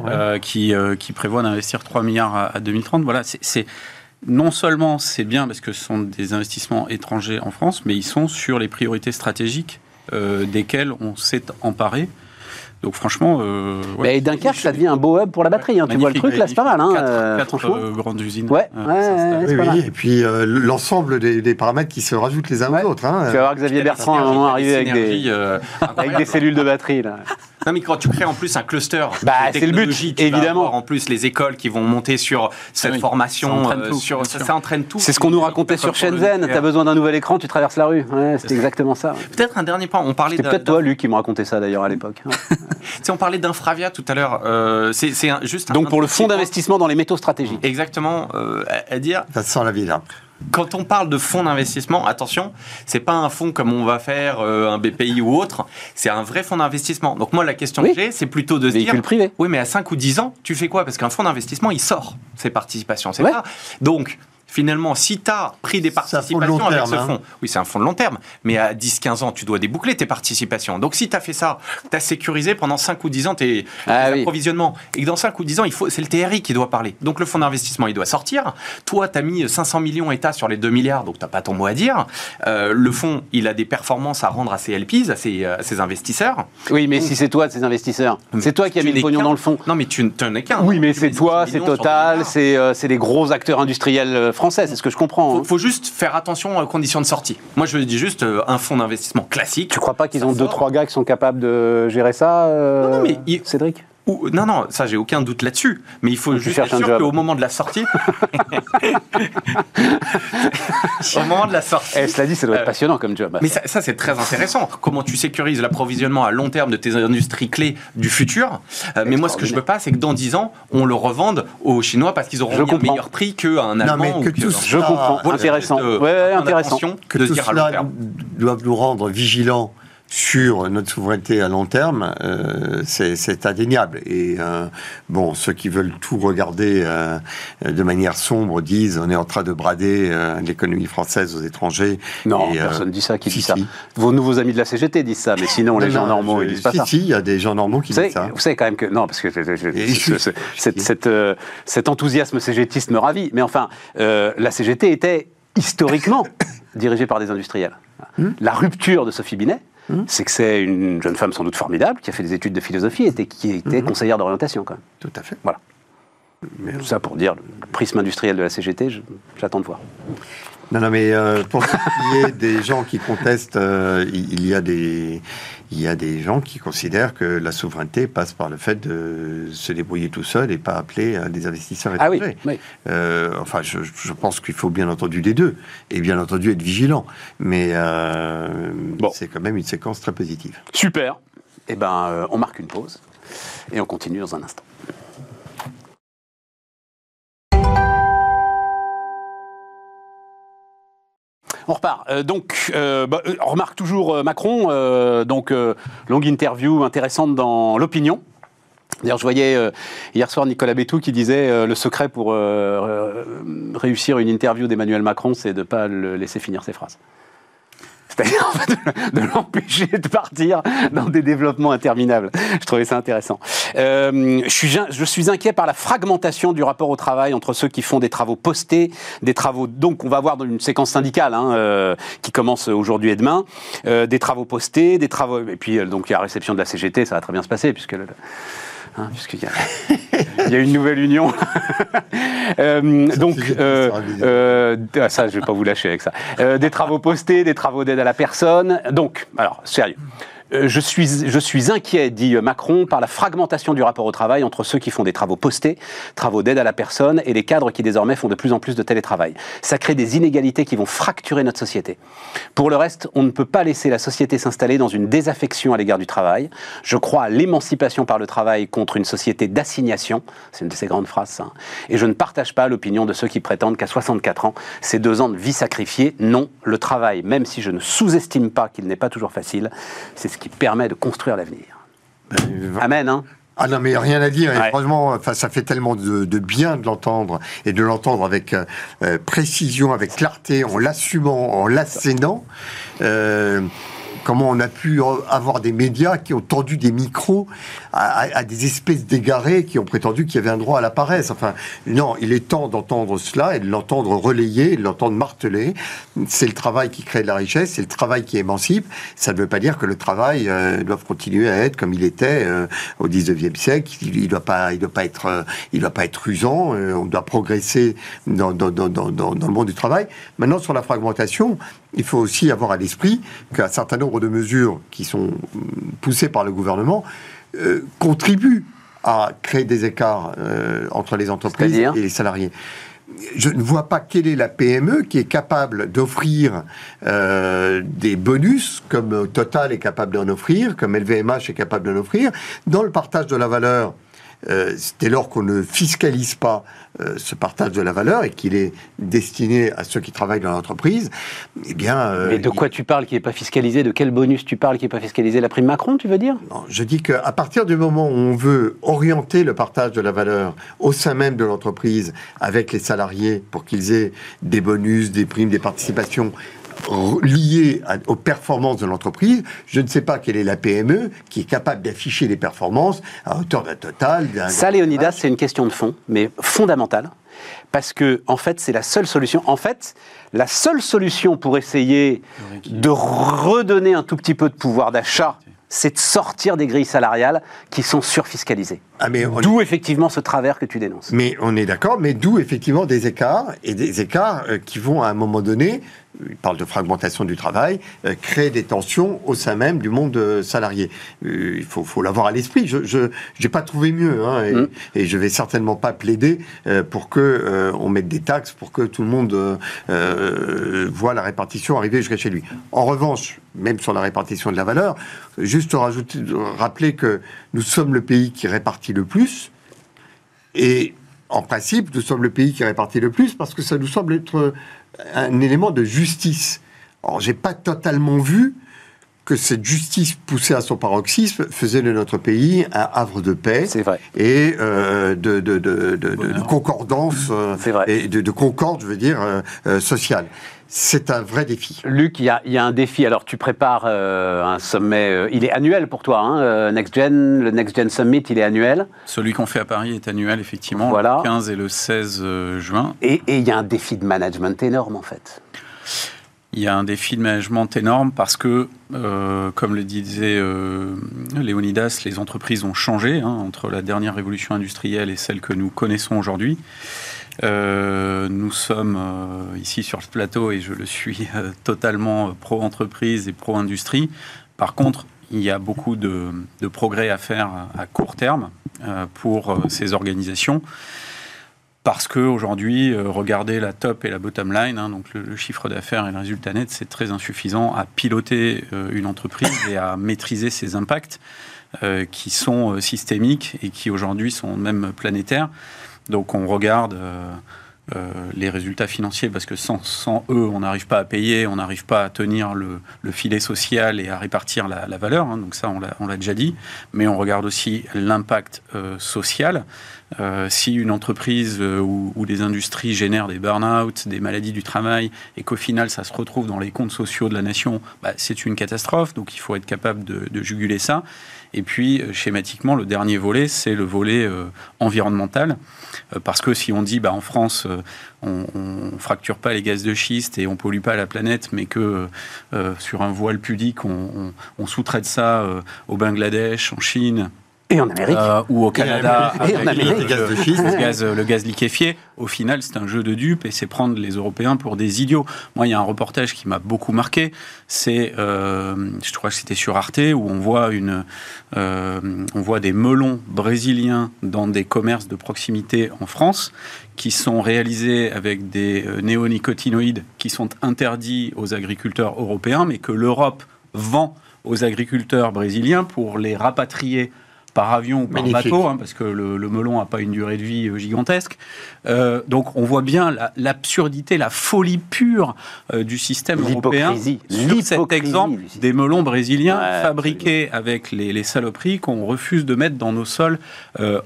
euh, qui, euh, qui prévoient d'investir 3 milliards à, 2030. Voilà, c'est non seulement c'est bien parce que ce sont des investissements étrangers en France, mais ils sont sur les priorités stratégiques desquelles on s'est emparé. Donc franchement, euh, ouais, mais Dunkerque, ça devient un beau hub pour la batterie. Hein. Tu vois le truc là, c'est pas mal. Hein, quatre, euh, grandes usines. Ouais. ouais, oui, oui, et puis euh, l'ensemble des, des, paramètres qui se rajoutent les uns aux autres. Hein. Tu vas voir Xavier Bertrand à un moment arriver avec des, euh, avec des cellules de batterie là. Non, mais quand tu crées en plus un cluster, bah, c'est le but, évidemment. en plus les écoles qui vont monter sur cette ah formation, ça entraîne tout. Sur, ça, entraîne tout. C'est ce qu'on nous racontait sur Shenzhen. Tu as besoin d'un nouvel écran, tu traverses la rue. Ouais, c'était exactement ça. Peut-être un dernier point. On parlait. C'est peut-être toi, Luc, qui me racontait ça d'ailleurs à l'époque. si on parlait d'Infravia tout à l'heure. Euh, c'est juste. Donc pour le fonds d'investissement dans les métaux stratégiques. Exactement. Euh, à, dire. Ça sent la vie là quand on parle de fonds d'investissement, attention, c'est pas un fonds comme on va faire euh, un BPI ou autre, c'est un vrai fonds d'investissement. Donc moi la question que j'ai, c'est plutôt de se dire privé. Oui, mais à 5 ou 10 ans, tu fais quoi? Parce qu'un fonds d'investissement, il sort ses participations, c'est ça. Donc finalement, si tu as pris des participations avec ce fonds, oui, c'est un fonds de long terme, mais à 10-15 ans, tu dois déboucler tes participations. Donc si tu as fait ça, tu as sécurisé pendant 5 ou 10 ans tes, ah approvisionnements, et que dans 5 ou 10 ans, il faut, c'est le TRI qui doit parler. Donc le fonds d'investissement, il doit sortir. Toi, tu as mis 500 millions État sur les 2 milliards, donc tu n'as pas ton mot à dire. Euh, le fonds, il a des performances à rendre à ses LPs, à ses, euh, investisseurs. Oui, mais si c'est toi de ces investisseurs, c'est toi qui as mis le pognon dans le fonds. Non, mais tu n'en es qu'un. Oui, mais c'est toi, c'est Total, euh, c'est les gros acteurs industriels français, c'est ce que je comprends. Il hein. faut, juste faire attention aux conditions de sortie. Moi, je dis juste un fonds d'investissement classique. Tu crois pas qu'ils ont deux, trois gars qui sont capables de gérer ça, non, non, mais Cédric? Non, non, ça j'ai aucun doute là-dessus. Mais il faut juste être sûr qu'au moment de la sortie, au moment de la sortie, eh, cela dit, ça doit être euh, passionnant comme job. Mais ça, c'est très intéressant. Comment tu sécurises l'approvisionnement à long terme de tes industries clés du futur euh, Mais moi, ce que je veux pas, c'est que dans 10 ans, on le revende aux Chinois parce qu'ils auront un meilleur prix qu'un Allemand. que je comprends. intéressant. ouais, intéressant. Que tout cela doivent nous rendre vigilants sur notre souveraineté à long terme, euh, c'est indéniable. Et euh, bon, ceux qui veulent tout regarder euh, de manière sombre disent on est en train de brader l'économie française aux étrangers. Non, et, personne ne dit ça. Qui dit ça Vos nouveaux amis de la CGT disent ça, mais sinon les gens normaux ils disent pas ça. Si, il y a des gens normaux qui disent ça. Vous savez quand même que non, parce que cet enthousiasme CGTiste me ravit. Mais enfin, la CGT était historiquement dirigée par des industriels. Hmm la rupture de Sophie Binet Mmh. c'est que c'est une jeune femme sans doute formidable, qui a fait des études de philosophie et qui était mmh. conseillère d'orientation quand même. Tout à fait. Voilà. Tout ça pour dire, le prisme industriel de la CGT, j'attends de voir. Non, non, mais euh, pour qu'il y ait des gens qui contestent, euh, il y a des, il y a des gens qui considèrent que la souveraineté passe par le fait de se débrouiller tout seul et pas appeler euh, des investisseurs étrangers. Ah oui, euh, enfin, je, pense qu'il faut bien entendu les deux et bien entendu être vigilant. Mais euh, c'est quand même une séquence très positive. Super. Eh ben, on marque une pause et on continue dans un instant. On repart. Euh, donc, euh, bah, euh, remarque toujours Macron. donc, longue interview intéressante dans l'opinion. D'ailleurs, je voyais hier soir Nicolas Bétou qui disait le secret pour réussir une interview d'Emmanuel Macron, c'est de ne pas le laisser finir ses phrases c'est-à-dire de, l'empêcher de partir dans des développements interminables. Je trouvais ça intéressant. Euh, je, suis, je suis inquiet par la fragmentation du rapport au travail entre ceux qui font des travaux postés, des travaux. Donc, on va voir dans une séquence syndicale hein, euh, qui commence aujourd'hui et demain, euh, des travaux postés, des travaux. Et puis, donc, il y a la réception de la CGT, ça va très bien se passer puisque. Le, Hein, puisqu'il y, a une nouvelle union. Euh, donc, euh, euh, ah, ça, je ne vais pas vous lâcher avec ça. des travaux postés, des travaux d'aide à la personne. Donc, alors, sérieux. Euh, je suis, inquiet, dit Macron, par la fragmentation du rapport au travail entre ceux qui font des travaux postés, travaux d'aide à la personne, et les cadres qui désormais font de plus en plus de télétravail. Ça crée des inégalités qui vont fracturer notre société. Pour le reste, on ne peut pas laisser la société s'installer dans une désaffection à l'égard du travail. Je crois à l'émancipation par le travail contre une société d'assignation. C'est une de ces grandes phrases. Hein. Et je ne partage pas l'opinion de ceux qui prétendent qu'à 64 ans, c'est deux ans de vie sacrifiée. Non, le travail, même si je ne sous-estime pas qu'il n'est pas toujours facile, c'est ce qui permet de construire l'avenir. Ben, Amen, hein ah non, mais rien à dire. franchement, enfin, ça fait tellement de, bien de l'entendre et de l'entendre avec euh, euh, précision, avec clarté, en l'assumant, en l'assénant. Euh, comment on a pu avoir des médias qui ont tendu des micros à, des espèces d'égarés qui ont prétendu qu'il y avait un droit à la paresse. Enfin, non, il est temps d'entendre cela et de l'entendre relayer, de l'entendre marteler. C'est le travail qui crée de la richesse, c'est le travail qui émancipe. Ça ne veut pas dire que le travail euh, doit continuer à être comme il était euh, au 19e siècle. Il ne doit pas, être, euh, être rusant. on doit progresser dans, dans, le monde du travail. Maintenant, sur la fragmentation, il faut aussi avoir à l'esprit qu'un certain nombre de mesures qui sont poussées par le gouvernement euh, contribuent à créer des écarts euh, entre les entreprises et les salariés. Je ne vois pas quelle est la PME qui est capable d'offrir euh, des bonus comme Total est capable d'en offrir, comme LVMH est capable d'en offrir, dans le partage de la valeur dès lors qu'on ne fiscalise pas euh, ce partage de la valeur et qu'il est destiné à ceux qui travaillent dans l'entreprise, eh bien... Euh, Mais de quoi tu parles qui n'est pas fiscalisé? De quel bonus tu parles qui n'est pas fiscalisé? La prime Macron, tu veux dire? Non, je dis qu'à partir du moment où on veut orienter le partage de la valeur au sein même de l'entreprise avec les salariés pour qu'ils aient des bonus, des primes, des participations liées aux performances de l'entreprise. Je ne sais pas quelle est la PME qui est capable d'afficher les performances à hauteur d'un total. Ça, Léonidas, c'est une question de fond, mais fondamentale. Parce que, en fait, c'est la seule solution. En fait, la seule solution pour essayer de redonner un tout petit peu de pouvoir d'achat c'est de sortir des grilles salariales qui sont surfiscalisées. Ah d'où effectivement ce travers que tu dénonces. Mais on est d'accord, mais d'où effectivement des écarts, et des écarts euh, qui vont à un moment donné il parle de fragmentation du travail, euh, créer des tensions au sein même du monde euh, salarié. Euh, il faut, l'avoir à l'esprit. Je n'ai pas trouvé mieux, hein, et, mm. et, je vais certainement pas plaider pour que on mette des taxes pour que tout le monde voit la répartition arriver jusqu'à chez lui. En revanche, même sur la répartition de la valeur, juste rajouter, rappeler que nous sommes le pays qui répartit le plus, et en principe, nous sommes le pays qui répartit le plus parce que ça nous semble être un élément de justice. Alors, j'ai pas totalement vu que cette justice poussée à son paroxysme faisait de notre pays un havre de paix et euh, de, de, de, de, concordance euh, et de, concorde, je veux dire, euh, sociale. C'est un vrai défi. Luc, il y a, y a, un défi. Alors, tu prépares un sommet. il est annuel pour toi, hein, Next Gen. Le Next Gen Summit, il est annuel. Celui qu'on fait à Paris est annuel, effectivement, voilà. le 15 et le 16 juin. Et il y a un défi de management énorme, en fait. Il y a un défi de management énorme parce que, euh, comme le disait euh, Léonidas, les entreprises ont changé hein, entre la dernière révolution industrielle et celle que nous connaissons aujourd'hui. Euh, nous sommes ici sur le plateau et je le suis totalement pro-entreprise et pro-industrie. Par contre, il y a beaucoup de, de, progrès à faire à court terme pour ces organisations parce qu'aujourd'hui, euh, regarder la top et la bottom line, hein, donc le, chiffre d'affaires et le résultat net, c'est très insuffisant à piloter euh, une entreprise et à maîtriser ses impacts euh, qui sont systémiques et qui aujourd'hui sont même planétaires. Donc on regarde les résultats financiers parce que sans, eux, on n'arrive pas à payer, on n'arrive pas à tenir le, filet social et à répartir la, valeur. Hein, donc ça, on l'a déjà dit. Mais on regarde aussi l'impact social. Euh, si une entreprise euh, ou, des industries génèrent des burn-out, des maladies du travail, et qu'au final ça se retrouve dans les comptes sociaux de la nation, bah, c'est une catastrophe. Donc il faut être capable de, juguler ça. Et puis, euh, schématiquement, le dernier volet, c'est le volet environnemental. parce que si on dit, bah, en France, on, ne fracture pas les gaz de schiste et on pollue pas la planète, mais que sur un voile pudique, on, on sous-traite ça au Bangladesh, en Chine, et en Amérique. Euh, ou au Canada, et en Amérique. Le, gaz de le, gaz, le gaz liquéfié. Au final, c'est un jeu de dupes et c'est prendre les Européens pour des idiots. Moi, il y a un reportage qui m'a beaucoup marqué. C'est, euh, je crois que c'était sur Arte, où on voit, une, euh, on voit des melons brésiliens dans des commerces de proximité en France qui sont réalisés avec des néonicotinoïdes qui sont interdits aux agriculteurs européens, mais que l'Europe vend aux agriculteurs brésiliens pour les rapatrier par avion ou par bateau, hein, parce que le, melon n'a pas une durée de vie euh, gigantesque. Euh, donc on voit bien l'absurdité, la, folie pure euh, du système européen sur cet exemple des melons brésiliens fabriqués avec les, saloperies qu'on refuse de mettre dans nos sols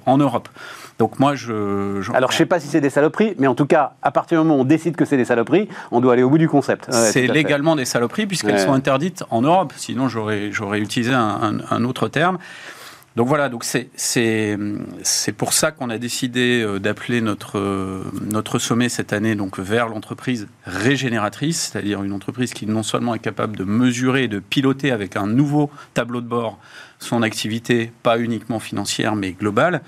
en Europe. Donc moi, je... Alors je ne sais pas si c'est des saloperies, mais en tout cas, à partir du moment où on décide que c'est des saloperies, on doit aller au bout du concept. c'est légalement des saloperies puisqu'elles sont interdites en Europe. Sinon, j'aurais utilisé un, autre terme. Donc voilà, donc c'est pour ça qu'on a décidé euh, d'appeler notre, euh, notre sommet cette année donc vers l'entreprise régénératrice, c'est-à-dire une entreprise qui non seulement est capable de mesurer et de piloter avec un nouveau tableau de bord son activité, pas uniquement financière mais globale,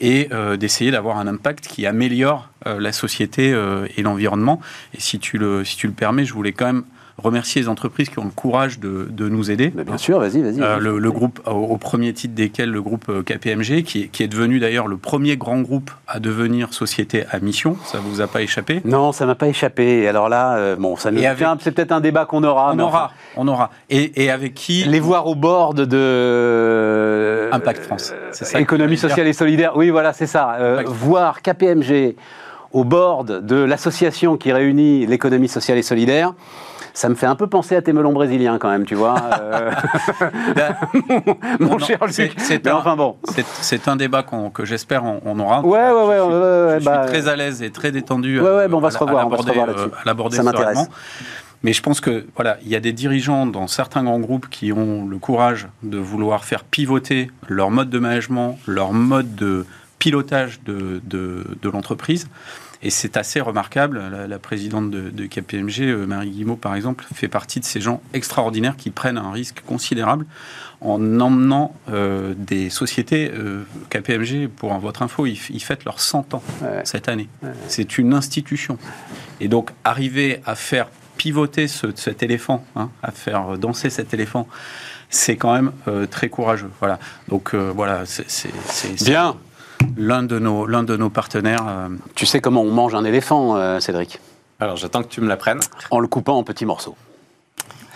et euh, d'essayer d'avoir un impact qui améliore la société et l'environnement. Et si tu, le, si tu le permets, je voulais quand même remercier les entreprises qui ont le courage de, nous aider. bien sûr, vas-y, vas-y. Euh, le, groupe, au, premier titre desquels le groupe euh, KPMG, qui, est devenu d'ailleurs le premier grand groupe à devenir société à mission. Ça vous a pas échappé? Non, ça m'a pas échappé. Alors là, euh, bon, ça c'est peut-être un débat qu'on aura. On aura, on aura. Et, avec qui? Les voir au bord de Impact France. C'est ça. Économie sociale et solidaire. Oui, voilà, c'est ça. voir KPMG au board de l'association qui réunit l'économie sociale et solidaire ça me fait un peu penser à tes melons brésiliens quand même, tu vois. Euh. Mon cher Luc. C'est un, enfin bon. C'est un débat que j'espère on, aura. Ouais, ouais, ouais. Je, suis, bah, très à l'aise et très détendu. Ouais, ouais, bon, on va se revoir, là-dessus. À l'aborder ça m'intéresse. Mais je pense que voilà, il y a des dirigeants dans certains grands groupes qui ont le courage de vouloir faire pivoter leur mode de management, leur mode de pilotage de, de, de l'entreprise. Et c'est assez remarquable. La, présidente de, KPMG, euh, Marie Guillemot, par exemple, fait partie de ces gens extraordinaires qui prennent un risque considérable en emmenant euh, des sociétés. Euh, KPMG, pour votre info, ils, fêtent leurs 100 ans cette année. C'est une institution. Et donc, arriver à faire pivoter cet éléphant, hein, à faire danser cet éléphant, c'est quand même très courageux. Voilà. Donc voilà, c'est bien l'un de, nos, l'un de nos partenaires. Euh, tu sais comment on mange un éléphant, euh, Cédric? Alors j'attends que tu me l'apprennes. En le coupant en petits morceaux.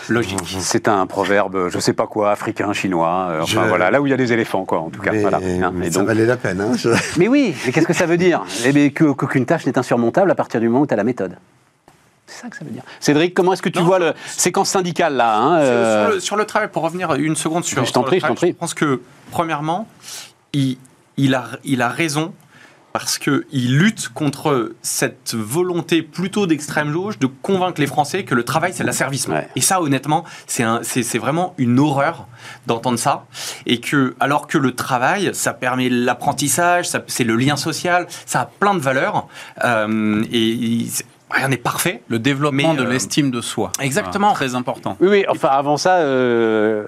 Logique. C'est un proverbe, je sais pas quoi, africain, chinois, euh, enfin voilà, là où il y a des éléphants, quoi, en tout cas. voilà. Hein, ça valait la peine. Hein, mais oui, mais qu'est-ce que ça veut dire? Eh bien, Qu'aucune tâche n'est insurmontable à partir du moment où tu as la méthode. C'est ça que ça veut dire. Cédric, comment est-ce que tu vois le séquence syndicale là hein, sur, le, travail, pour revenir une seconde sur. Je t'en prie, je t'en prie. Je pense que, premièrement, il, il a, il a raison parce qu'il lutte contre cette volonté plutôt d'extrême gauche de convaincre les Français que le travail, c'est l'asservissement. Et ça, honnêtement, c'est vraiment une horreur d'entendre ça. Et que, alors que le travail, ça permet l'apprentissage, c'est le lien social, ça a plein de valeurs. Euh, et rien n'est parfait. Le développement de euh, l'estime de soi. Exactement. très important. Oui, oui, enfin avant ça, euh,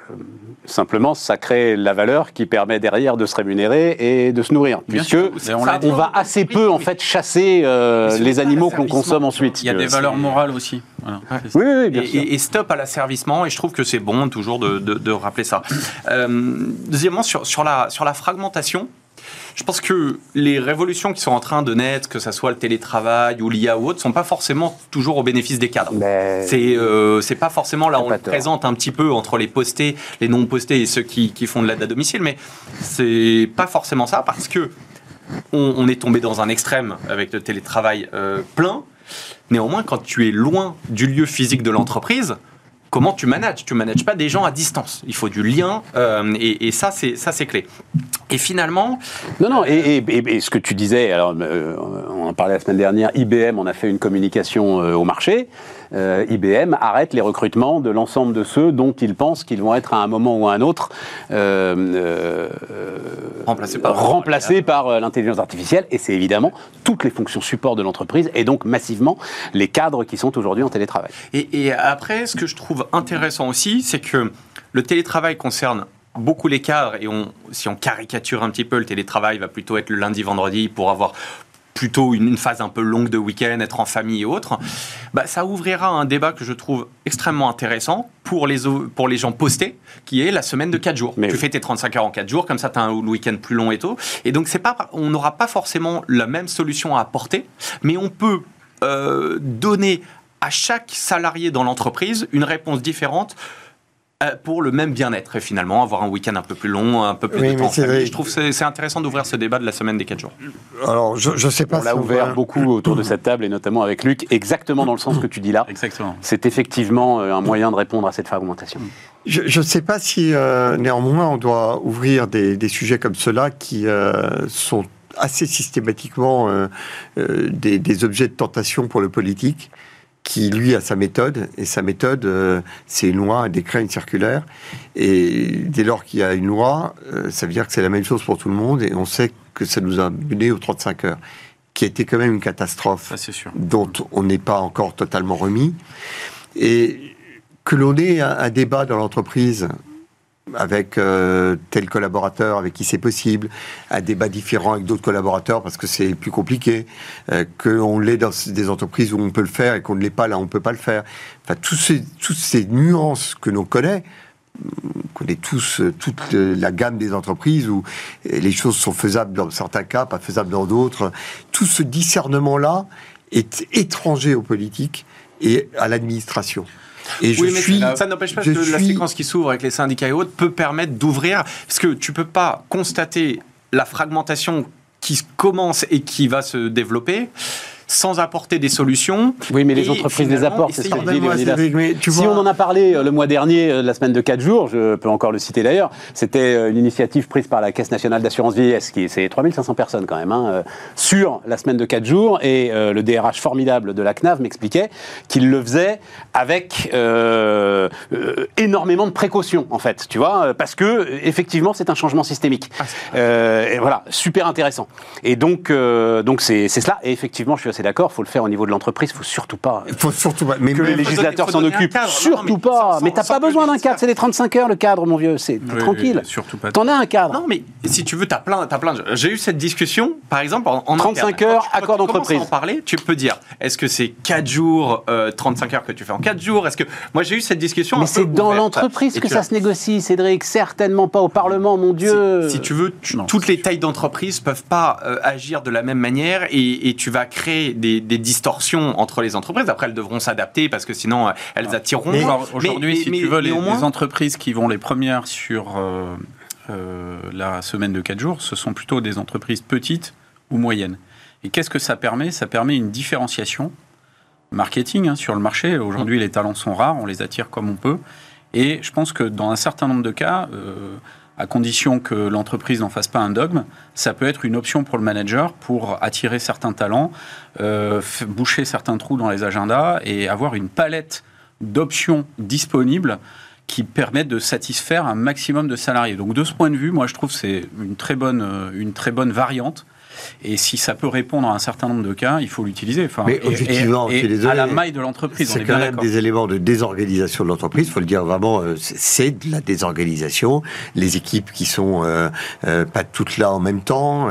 simplement, ça crée la valeur qui permet derrière de se rémunérer et de se nourrir. puisque on, va assez peu en fait chasser euh, les animaux qu'on consomme ensuite. Il y a des valeurs morales aussi. Oui, oui, bien et, sûr. Et, stop à l'asservissement, et je trouve que c'est bon toujours de, de, rappeler ça. deuxièmement, sur, sur, la, sur la fragmentation, je pense que les révolutions qui sont en train de naître, que ce soit le télétravail ou l'IA ou autre, sont pas forcément toujours au bénéfice des cadres. C'est euh, pas forcément là on le présente un petit peu entre les postés, les non postés et ceux qui, qui font de l'aide à domicile, mais c'est pas forcément ça parce que on, est tombé dans un extrême avec le télétravail euh, plein. Néanmoins, quand tu es loin du lieu physique de l'entreprise, comment tu manages Tu manages pas des gens à distance. Il faut du lien euh, et, ça c'est ça c'est clé. Et finalement, non non et, ce que tu disais, alors euh, on en parlait la semaine dernière, IBM on a fait une communication euh, au marché. IBM arrête les recrutements de l'ensemble de ceux dont ils pensent qu'ils vont être à un moment ou à un autre remplacés par, remplacés par l'intelligence artificielle. Et c'est évidemment toutes les fonctions support de l'entreprise et donc massivement les cadres qui sont aujourd'hui en télétravail. et après, ce que je trouve intéressant aussi, c'est que le télétravail concerne beaucoup les cadres et on, si on caricature un petit peu, le télétravail va plutôt être le lundi, vendredi pour avoir plutôt une, phase un peu longue de week-end, être en famille et autres, bah, ça ouvrira un débat que je trouve extrêmement intéressant pour les, pour les gens postés, qui est la semaine de 4 jours. tu fais tes 35 heures en 4 jours, comme ça tu as un week-end plus long et tout. Et donc c'est pas, on n'aura pas forcément la même solution à apporter, mais on peut euh, donner à chaque salarié dans l'entreprise une réponse différente pour le même bien-être et finalement avoir un week-end un peu plus long, un peu plus de temps. Je trouve que c'est intéressant d'ouvrir ce débat de la semaine des 4 jours. Alors, je ne sais pas on l'a ouvert beaucoup autour de cette table et notamment avec Luc, exactement dans le sens que tu dis là. Exactement. C'est effectivement euh, un moyen de répondre à cette fragmentation. Je ne sais pas si euh, néanmoins on doit ouvrir des, des sujets comme cela qui sont assez systématiquement des, des, objets de tentation pour le politique qui lui a sa méthode, et sa méthode, euh, c'est une loi, un décret, une circulaire. Et dès lors qu'il y a une loi, euh, ça veut dire que c'est la même chose pour tout le monde, et on sait que ça nous a mené aux 35 heures, qui a été quand même une catastrophe, dont on n'est pas encore totalement remis. Et que l'on ait un débat dans l'entreprise avec euh, tel collaborateur avec qui c'est possible, un débat différent avec d'autres collaborateurs parce que c'est plus compliqué, euh, qu'on l'ait dans des entreprises où on peut le faire et qu'on ne l'est pas là, on ne peut pas le faire. Enfin, toutes ces nuances que l'on connaît, on connaît tous euh, toute la gamme des entreprises où les choses sont faisables dans certains cas, pas faisables dans d'autres. Tout ce discernement-là est étranger aux politiques et à l'administration. Et je suis, ça n'empêche pas que la séquence qui s'ouvre avec les syndicats et autres peut permettre d'ouvrir, parce que tu peux pas constater la fragmentation qui commence et qui va se développer sans apporter des solutions. Oui, mais les entreprises les apportent, c'est ce que Si on en a parlé euh, le mois dernier, euh, la semaine de 4 jours, je peux encore le citer d'ailleurs, c'était euh, une initiative prise par la Caisse nationale d'assurance vieillesse, qui c'est 3500 personnes quand même, hein, sur la semaine de 4 jours, et le DRH formidable de la CNAV m'expliquait qu'il le faisait avec énormément de précautions, en fait, tu vois, parce que effectivement, c'est un changement systémique. Ah, et voilà, super intéressant. Et donc, donc c'est cela, et effectivement, je suis assez c'est d'accord, il faut le faire au niveau de l'entreprise, il faut surtout pas faut surtout pas. Mais que les législateurs s'en occupent. surtout pas. mais t'as pas besoin d'un cadre, c'est les 35 heures le cadre, mon vieux, c'est tranquille. surtout pas. T'en as un cadre. Non, mais si tu veux, t'as plein, as plein. J'ai eu cette discussion, par exemple, en, 35 heures, accord d'entreprise. en parler, tu peux dire, est-ce que c'est 4 jours, 35 euh, heures que tu fais en 4 jours? Est-ce que moi j'ai eu cette discussion Mais c'est dans l'entreprise que ça se négocie, Cédric. Certainement pas au Parlement, mon Dieu. Si, tu veux, toutes les tailles d'entreprise peuvent pas euh, agir de la même manière et, et tu vas créer des, distorsions entre les entreprises. Après, elles devront s'adapter parce que sinon, euh, elles attireront. Aujourd'hui, si tu veux, les, entreprises qui vont les premières sur euh, euh, la semaine de 4 jours, ce sont plutôt des entreprises petites ou moyennes. Et qu'est-ce que ça permet? Ça permet une différenciation marketing hein, sur le marché. Aujourd'hui, les talents sont rares, on les attire comme on peut. Et je pense que dans un certain nombre de cas, à condition que l'entreprise n'en fasse pas un dogme, ça peut être une option pour le manager pour attirer certains talents, euh, boucher certains trous dans les agendas et avoir une palette d'options disponibles qui permettent de satisfaire un maximum de salariés. Donc de ce point de vue, moi je trouve que c'est une très bonne, euh, une très bonne variante et si ça peut répondre à un certain nombre de cas, il faut l'utiliser. Enfin, mais objectivement, et, à la maille de l'entreprise. C'est quand même des éléments de désorganisation de l'entreprise. Il faut le dire vraiment, euh, c'est de la désorganisation. Les équipes qui sont euh, euh, pas toutes là en même temps.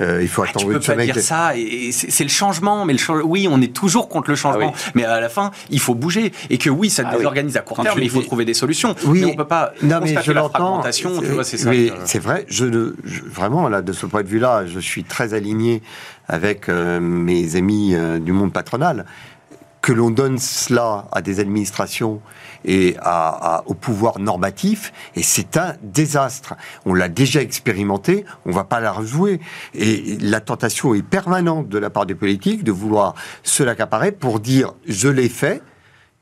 il faut attendre. Tu peux pas dire ça. Et c'est le changement. Mais le oui, on est toujours contre le changement. Ah mais à la fin, il faut bouger. Et que oui, ça ah désorganise à court terme, mais il faut trouver des solutions. Oui, mais on peut pas. Non, mais je l'entends. C'est vrai. Je, je, vraiment là, de ce point de vue-là, je suis très aligné avec euh, mes amis euh, du monde patronal. Que l'on donne cela à des administrations et à, au pouvoir normatif, et c'est un désastre. On l'a déjà expérimenté, on va pas la rejouer. Et la tentation est permanente de la part des politiques de vouloir se l'accaparer pour dire je l'ai fait,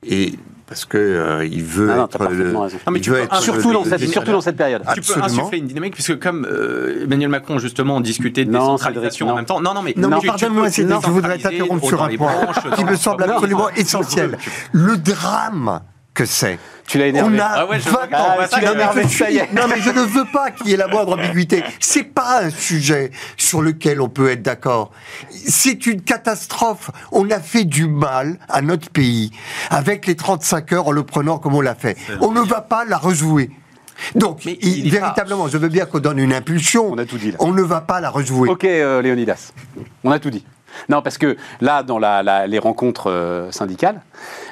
et parce que euh, il veut être mais tu surtout, dans cette, surtout dans cette période. Tu peux insuffler une dynamique puisque comme euh, Emmanuel Macron justement discutait de décentralisation en même temps. Non, non, mais non, mais pardonne-moi, je voudrais t'interrompre sur un point qui me semble absolument essentiel. Le drame que c'est. Tu l'as énervé. On a ah ouais, je 20 ans. Ah, tu l'as énervé, ça y est. Non, mais je ne veux pas qu'il y ait la moindre ambiguïté. C'est pas un sujet sur lequel on peut être d'accord. C'est une catastrophe. On a fait du mal à notre pays avec les 35 heures en le prenant comme on l'a fait. On ne va pas la rejouer. Donc, véritablement, je veux bien qu'on donne une impulsion. On a tout dit. Là. On ne va pas la rejouer. Ok, euh, Léonidas. On a tout dit. Non, parce que là, dans les rencontres euh, syndicales,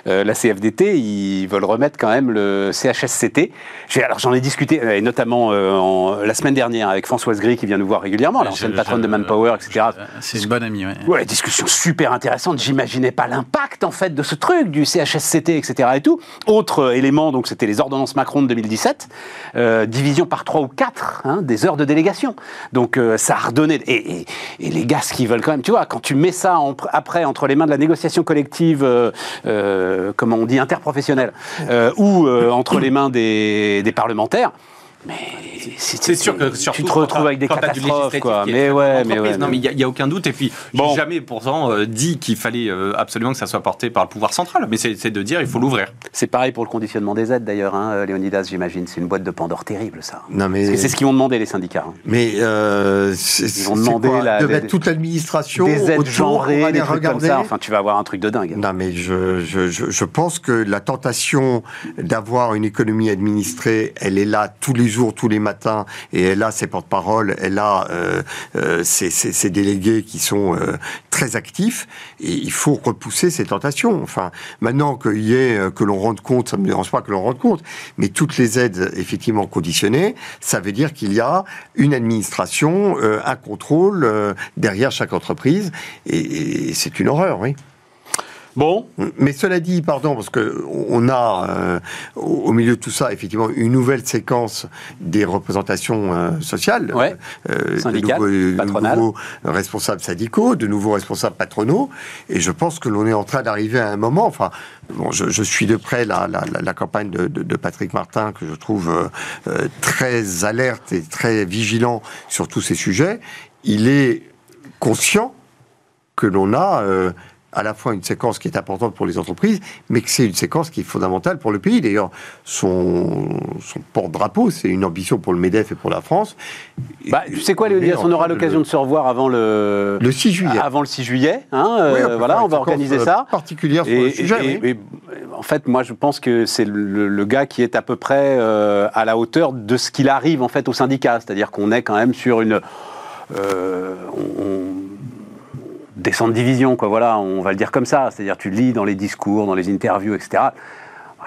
euh, la CFDT, ils veulent remettre quand même le CHSCT. Alors j'en ai discuté, euh, et notamment en, la semaine dernière avec Françoise Gris qui vient nous voir régulièrement, l'ancienne patronne de Manpower, etc. C'est une bonne amie, oui. Ouais, discussion super intéressante. J'imaginais pas l'impact en fait de ce truc du CHSCT, etc. Et tout. Autre élément, donc c'était les ordonnances Macron de 2017, division par trois ou quatre hein, des heures de délégation. Donc ça a redonné. Et, et, les gars, ce qu'ils veulent quand même, tu vois, quand tu mets ça après entre les mains de la négociation collective, euh, euh, comment on dit, interprofessionnelle, euh, ou entre les mains des parlementaires, mais c'est sûr que surtout tu te retrouves avec des catastrophes, quoi. Mais ouais, mais ouais. Non, mais il n'y a, aucun doute. Et puis, bon. j'ai jamais pourtant euh, dit qu'il fallait euh, absolument que ça soit porté par le pouvoir central. Mais c'est de dire, il faut l'ouvrir. C'est pareil pour le conditionnement des aides, d'ailleurs, hein, Léonidas, j'imagine. C'est une boîte de Pandore terrible, ça. Non, mais c'est ce qu'ils vont demander les syndicats. Hein. Mais euh, ils vont demander la, de mettre toute l'administration des aides genrées, des trucs comme ça. Enfin, tu vas avoir un truc de dingue. Non, mais je, je, je, je pense que la tentation d'avoir une économie administrée, elle est là tous les jours, tous les matins, et elle a ses porte-paroles, elle a euh, euh, ses, délégués qui sont euh, très actifs, et il faut repousser ces tentations. Enfin, maintenant qu'il y ait, que l'on rende compte, ça ne me dérange pas que l'on rende compte, mais toutes les aides effectivement conditionnées, ça veut dire qu'il y a une administration, un contrôle derrière chaque entreprise, et c'est une horreur, oui. Bon. Mais cela dit, pardon, parce qu'on a euh, au milieu de tout ça, effectivement, une nouvelle séquence des représentations euh, sociales. Ouais. Euh, de, nouveaux, responsables syndicaux, de nouveaux responsables patronaux. Et je pense que l'on est en train d'arriver à un moment, enfin, bon, je, suis de près la, la, campagne de, de, Patrick Martin, que je trouve très alerte et très vigilant sur tous ces sujets. Il est conscient que l'on a à la fois une séquence qui est importante pour les entreprises, mais que c'est une séquence qui est fondamentale pour le pays. D'ailleurs, son, son porte-drapeau, c'est une ambition pour le MEDEF et pour la France. Bah, tu sais quoi, Léonidas, on aura l'occasion de se revoir avant le, le 6 juillet. Avant le 6 juillet. Hein, euh, voilà, on va organiser ça. Particulière sur le sujet. Et, en fait, moi, je pense que c'est le, gars qui est à peu près euh, à la hauteur de ce qu'il arrive en fait au syndicat. C'est-à-dire qu'on est quand même sur une. Euh, on, descente division, quoi. Voilà, on va le dire comme ça. C'est-à-dire, tu lis dans les discours, dans les interviews, etc.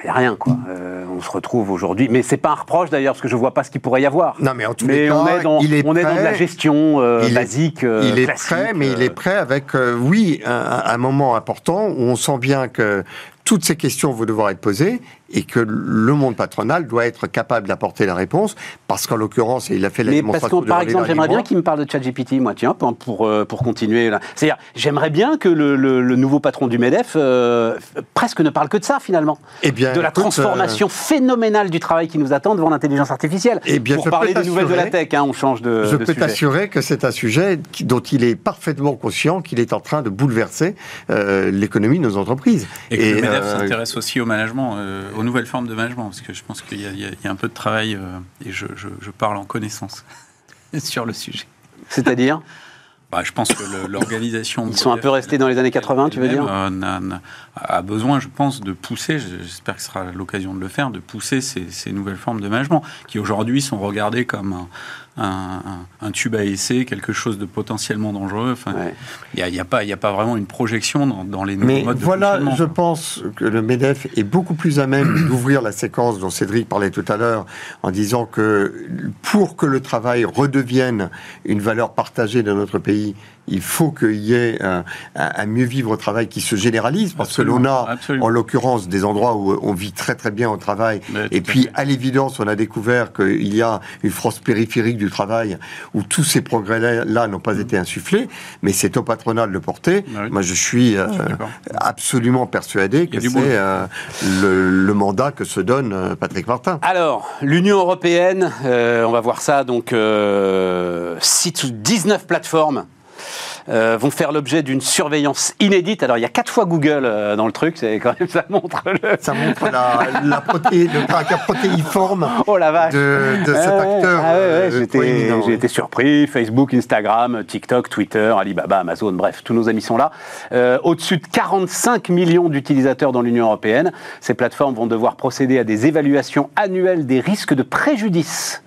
Il n'y a rien, quoi. Euh, on se retrouve aujourd'hui. Mais c'est pas un reproche d'ailleurs, parce que je vois pas ce qu'il pourrait y avoir. Non, mais en tous les cas, on est dans, il est on prêt, est dans de la gestion euh, basique. Euh, il est prêt, mais il est prêt avec, oui, un, un, moment important où on sent bien que toutes ces questions vont devoir être posées et que le monde patronal doit être capable d'apporter la réponse, parce qu'en l'occurrence, et il a fait la Mais démonstration parce que, par exemple, j'aimerais bien qu'il me parle de ChatGPT, moi, tiens, pour, pour, euh, pour continuer. C'est-à-dire, j'aimerais bien que le, le, nouveau patron du MEDEF euh, presque ne parle que de ça, finalement. Eh bien, de la transformation euh, phénoménale du travail qui nous attend devant l'intelligence artificielle. Eh bien, pour parler des nouvelles de la tech, hein, on change de Je peux t'assurer que c'est un sujet dont il est parfaitement conscient qu'il est en train de bouleverser l'économie de nos entreprises. Et que MEDEF s'intéresse aussi au management, aux nouvelles formes de management, parce que je pense qu'il y, a un peu de travail euh, et je, parle en connaissance sur le sujet. C'est-à-dire bah, je pense que l'organisation. Ils sont un peu restés dans les années 80, tu veux dire euh, a, besoin, je pense, de pousser, j'espère que ce sera l'occasion de le faire, de pousser ces, ces, nouvelles formes de management qui aujourd'hui sont regardées comme un, un, tube à essai, quelque chose de potentiellement dangereux. Enfin, il n'y a, pas, a pas vraiment une projection dans, les nouveaux Mais modes voilà, je pense que le MEDEF est beaucoup plus à même d'ouvrir la séquence dont Cédric parlait tout à l'heure, en disant que pour que le travail redevienne une valeur partagée dans notre pays, il faut qu'il y ait un, mieux vivre au travail qui se généralise, parce que l'on a, en l'occurrence, des endroits où on vit très très bien au travail, et puis à, l'évidence, on a découvert qu'il y a une France périphérique du travail où tous ces progrès-là n'ont pas mmh. été insufflés, mais c'est au patronat de le porter. Moi, je suis euh, absolument persuadé que c'est euh, le, mandat que se donne euh, Patrick Martin. Alors, l'Union européenne, on va voir ça, donc, site 19 plateformes euh, vont faire l'objet d'une surveillance inédite. Alors, il y a quatre fois Google euh, dans le truc, c'est quand même ça montre le... Ça montre la, la le caractère protéiforme oh, la vache. de, cet acteur. Ah, ouais, euh, J'ai été surpris. Facebook, Instagram, TikTok, Twitter, Alibaba, Amazon, bref, tous nos amis sont là. Au-dessus de 45 millions d'utilisateurs dans l'Union européenne, ces plateformes vont devoir procéder à des évaluations annuelles des risques de préjudice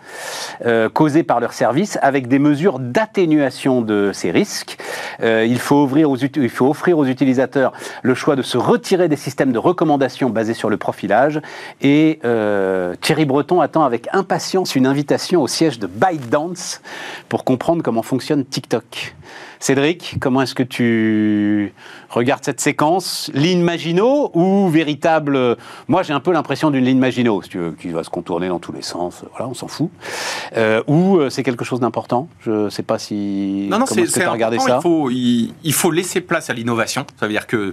euh, causés par leurs services avec des mesures d'atténuation de ces risques. Euh, il faut offrir aux utilisateurs le choix de se retirer des systèmes de recommandation basés sur le profilage. Et euh, Thierry Breton attend avec impatience une invitation au siège de ByteDance pour comprendre comment fonctionne TikTok. Cédric, comment est-ce que tu regardes cette séquence Ligne Maginot ou véritable Moi, j'ai un peu l'impression d'une ligne Maginot, qui va se contourner dans tous les sens. Voilà, on s'en fout. Euh, ou euh, c'est quelque chose d'important? Je ne sais pas si. Non, non, c'est ça? Il faut, il faut laisser place à l'innovation. Ça veut dire que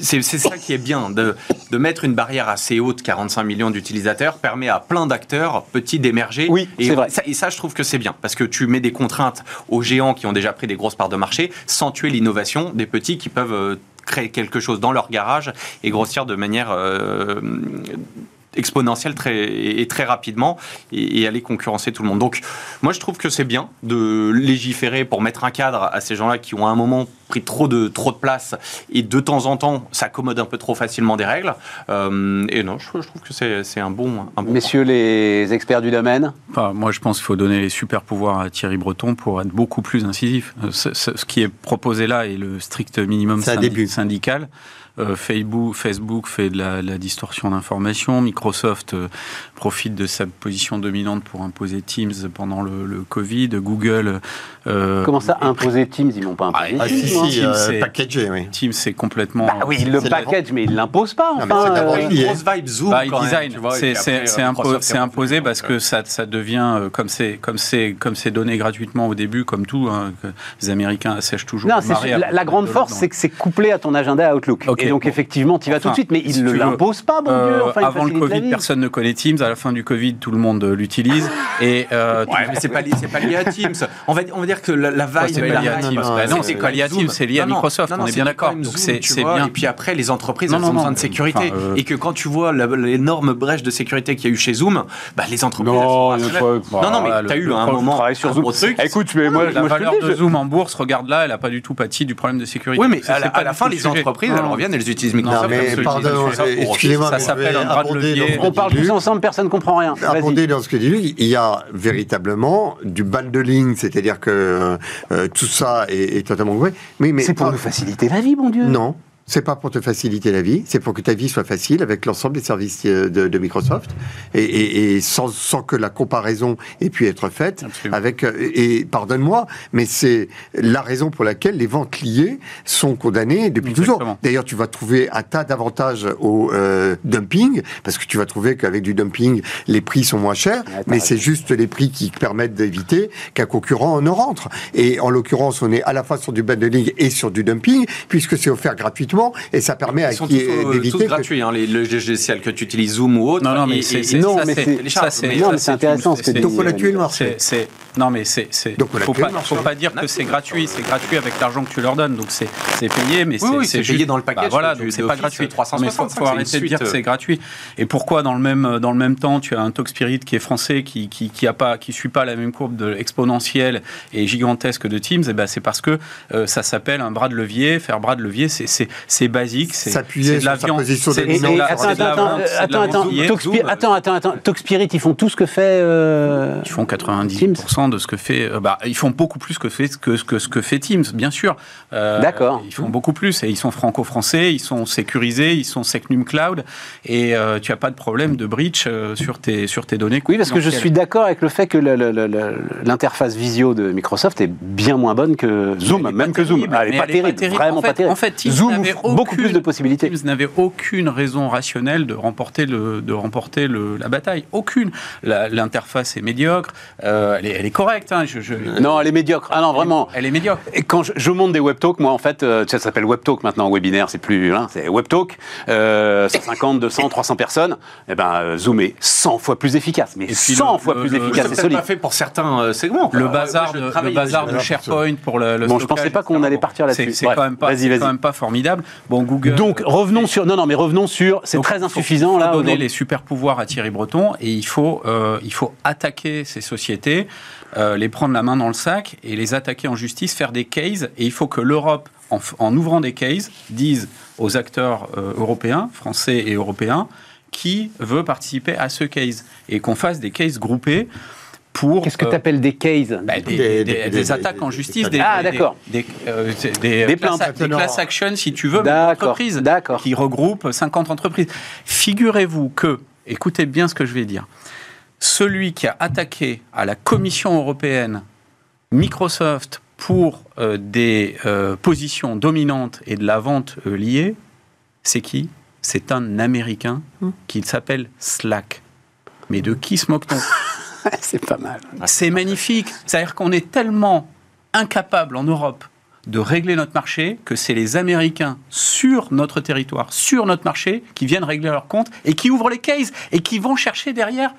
c'est ça qui est bien, de, de, mettre une barrière assez haute, 45 millions d'utilisateurs, permet à plein d'acteurs petits d'émerger. Oui, c'est vrai. Ça, et ça, je trouve que c'est bien, parce que tu mets des contraintes aux géants qui ont déjà pris des grosses parts de marché, sans tuer l'innovation des petits qui peuvent euh, créer quelque chose dans leur garage et grossir de manière euh, exponentielle très, et très rapidement et, aller concurrencer tout le monde. Donc moi je trouve que c'est bien de légiférer pour mettre un cadre à ces gens-là qui ont à un moment pris trop de, trop de place et de temps en temps s'accommodent un peu trop facilement des règles. Euh, et non, je, trouve que c'est un bon, un bon Messieurs les experts du domaine enfin, Moi je pense qu'il faut donner les super pouvoirs à Thierry Breton pour être beaucoup plus incisif. Ce, ce, qui est proposé là est le strict minimum syndical. Euh, Facebook, Facebook fait de la, distorsion d'information. Microsoft euh, profite de sa position dominante pour imposer Teams pendant le, Covid. Google. Euh, Comment ça, imposer Teams? Ils n'ont pas imposé. Ah, si, si, Teams, packagé, oui. Teams, c'est complètement. Bah oui, ils le package, mais ils ne l'imposent pas. Enfin, c'est une grosse vibe Zoom. By design. C'est imposé parce que ça, ça devient, comme c'est comme c'est donné gratuitement au début, comme tout, hein, les Américains assèchent toujours. Non, la, la, grande force, c'est que c'est couplé à ton agenda Outlook. Et donc, effectivement, tu y vas tout de suite, mais ils ne l'imposent pas, bon Dieu. Enfin, avant le Covid, personne ne connaît Teams. À la fin du Covid, tout le monde l'utilise. Et euh, mais c'est pas, pas lié à Teams. On va, on va dire que la, la vibe. c'est pas lié à Teams. non, c'est pas lié à Teams, c'est lié à Microsoft. On est bien d'accord. Donc c'est bien. Et puis après, les entreprises ont besoin de sécurité. Euh, et que quand tu vois l'énorme brèche de sécurité qu'il y a eu chez Zoom, bah, les entreprises. Non, non, mais tu as eu un moment. sur Zoom. Écoute, mais moi, la valeur de Zoom en bourse, regarde là, elle n'a pas du tout pâti du problème de sécurité. Oui, mais à la fin, les entreprises, elles reviennent, elles utilisent Microsoft. mais pardon, excusez-moi, ça s'appelle un bras de levier. On parle tous ensemble, personne ne comprend rien. Abonder dans ce que dit il y a véritablement du bundling, c'est-à-dire que euh, tout ça est, totalement vrai. Mais, mais c'est pour nous faciliter la vie, mon Dieu. Non. C'est pas pour te faciliter la vie, c'est pour que ta vie soit facile avec l'ensemble des services euh, de, Microsoft et, sans, que la comparaison ait pu être faite avec. Euh, et pardonne-moi, mais c'est la raison pour laquelle les ventes liées sont condamnées depuis toujours. D'ailleurs, tu vas trouver un tas d'avantages au euh, dumping parce que tu vas trouver qu'avec du dumping, les prix sont moins chers, mais c'est juste les prix qui permettent d'éviter qu'un concurrent ne rentre. Et en l'occurrence, on est à la fois sur du bundling et sur du dumping puisque c'est offert gratuitement et ça permet à qui euh, d'éviter. C'est gratuit, hein, les logiciels que tu utilises Zoom ou autre. Non, non, mais c'est c'est intéressant. Donc on a tué le marché. Non, mais c'est. Faut pas, faut pas dire que c'est gratuit. C'est gratuit avec l'argent que tu leur donnes. Donc c'est payé, mais c'est payé dans le paquet. Bah, voilà, donc c'est pas gratuit. Mais il faut arrêter de dire que c'est gratuit. Et pourquoi dans le même dans le même temps, tu as un Talk Spirit qui est français, qui qui qui a pas, qui suit pas la même courbe de exponentielle et gigantesque de Teams. Et ben c'est parce que euh, ça s'appelle un bras de levier. Faire bras de levier, c'est c'est basique, c'est de la viande. Attends, attends, attends, attends, Talkspirit, ils font tout ce que fait. Euh, ils font 90% de ce que fait. Euh, bah, ils font beaucoup plus que, fait, que, que ce que fait Teams, bien sûr. Euh, D'accord. Ils font beaucoup plus et ils sont franco-français, ils sont sécurisés, ils sont Secnum Cloud et tu n'as pas de problème de breach sur tes sur tes données. Oui, parce que je suis d'accord avec le fait que l'interface visio de Microsoft est bien moins bonne que Zoom, même que Zoom. Elle n'est pas, terrible, vraiment pas terrible. En fait, Zoom beaucoup plus de possibilités. Teams n'avait aucune raison rationnelle de remporter, le, de remporter le, la bataille. Aucune. L'interface est médiocre. Euh, elle, est, elle, est, correcte. Hein, je, Non, elle est médiocre. Ah non, vraiment. Elle est médiocre. Et quand je, monte des webtalks, moi, en fait, euh, ça s'appelle webtalk maintenant, webinaire, c'est plus. Hein, c'est webtalk. Euh, 150, 200, 300 personnes. Eh ben, euh, Zoom est 100 fois plus efficace. Mais 100 fois plus efficace. C'est pas fait pour certains euh, segments. Le bazar, de, le bazar de SharePoint pour le, Bon, je pensais pas qu'on allait partir là-dessus. C'est quand, même pas formidable. Bon, Google. Donc revenons sur. Non, non, mais revenons sur. C'est très insuffisant il faut là. donner les super pouvoirs à Thierry Breton et il faut, euh, il faut attaquer ces sociétés, euh, les prendre la main dans le sac et les attaquer en justice, faire des cases. Et il faut que l'Europe, en, ouvrant des cases, dise aux acteurs euh, européens, français et européens, qui veut participer à ce case et qu'on fasse des cases groupés Qu'est-ce que tu appelles des cases? Bah, des, attaques en justice, des, ah, d'accord. des, euh, des, plaintes. des class actions, si tu veux, d'entreprises qui regroupent 50 entreprises. Figurez-vous que, écoutez bien ce que je vais dire, celui qui a attaqué à la Commission européenne Microsoft pour euh, des euh, positions dominantes et de la vente liée, c'est qui? C'est un Américain hmm. qui s'appelle Slack. Mais de qui se moque-t-on? c'est pas mal. C'est magnifique. C'est-à-dire qu'on est tellement incapable en Europe de régler notre marché que c'est les Américains sur notre territoire, sur notre marché, qui viennent régler leurs comptes et qui ouvrent les cases et qui vont chercher derrière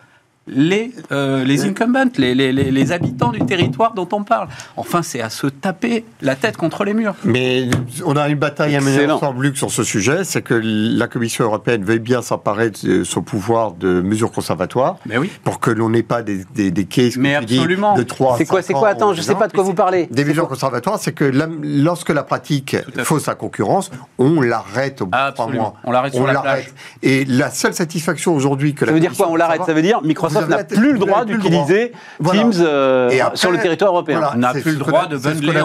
les, euh, les incumbents, les, les, les, habitants du territoire dont on parle. Enfin, c'est à se taper la tête contre les murs. Mais on a une bataille à mener ensemble, Luc, sur ce sujet. C'est que la Commission européenne veuille bien s'emparer de son pouvoir de mesures conservatoires. Mais oui. Pour que l'on n'ait pas des, des, des cases Mais absolument. de 3 C'est quoi, c'est quoi? Attends, je ne sais pas de quoi vous parlez. Des mesures conservatoires, c'est que lorsque la pratique fausse sa concurrence, on l'arrête au bout de 3 mois. On l'arrête sur la plage. Et la seule satisfaction aujourd'hui que ça veut dire quoi On l'arrête? Ça veut dire Microsoft n'a plus le droit d'utiliser Teams euh, sur le territoire européen. on n'a plus le droit de bundler.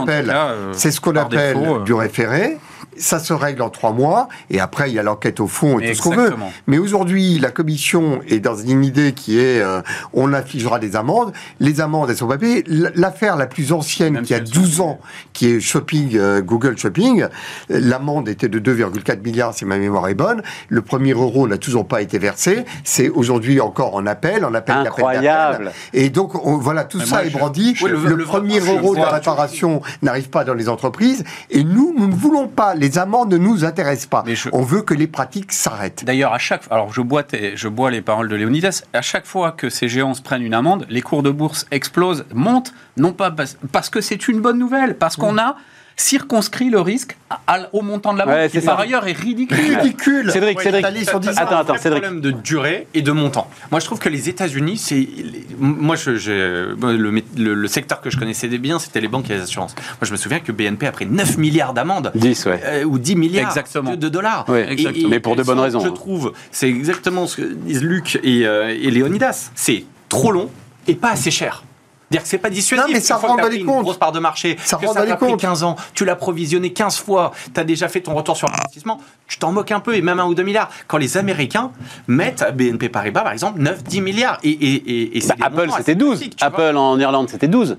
C'est ce qu'on appelle, du référé. Ça se règle en trois mois, et après, il y a l'enquête au fond et tout ce qu'on veut. Mais aujourd'hui, la Commission est dans une idée qui est, euh, on affligera des amendes. Les amendes, elles sont pas payées. L'affaire la plus ancienne, qui a 12 ans, qui est Shopping, euh, Google Shopping, l'amende était de 2,4 milliards, si ma mémoire est bonne. Le premier euro n'a toujours pas été versé. C'est aujourd'hui encore en appel, en appel Incroyable. Et donc, voilà, tout ça est brandi. le, premier euro de la réparation n'arrive pas dans les entreprises. Et nous, nous ne voulons pas les amendes ne nous intéressent pas. On veut que les pratiques s'arrêtent. D'ailleurs, à chaque alors je bois, je bois les paroles de Léonidas, à chaque fois que ces géants se prennent une amende, les cours de bourse explosent, montent, non pas parce que c'est une bonne nouvelle, parce qu'on a circonscrit le risque au montant de la banque, qui par ailleurs est ridicule. ridicule. Cédric, Cédric. Attends, attends, Cédric. problème de durée et de montant. Moi, je trouve que les États-Unis, c'est. Moi, je, le, secteur que je connaissais bien, c'était les banques et les assurances. Moi, je me souviens que BNP a pris 9 milliards d'amendes. 10, ouais. Euh, ou 10 milliards exactement. De, dollars. exactement. Mais pour de bonnes raisons. Je hein. trouve, c'est exactement ce que disent Luc et, euh, et Léonidas. C'est trop long et pas assez cher dire que c'est pas dissuasif. Non, mais ça rend une grosse part de marché, ça que ça t'a pris 15 ans, tu l'as provisionné 15 fois, tu as déjà fait ton retour sur investissement, tu t'en moques un peu, et même un ou deux milliards. Quand les Américains mettent à BNP Paribas, par exemple, 9-10 milliards. Et, et, et, bah, Apple, c'était 12. Apple en Irlande, c'était 12.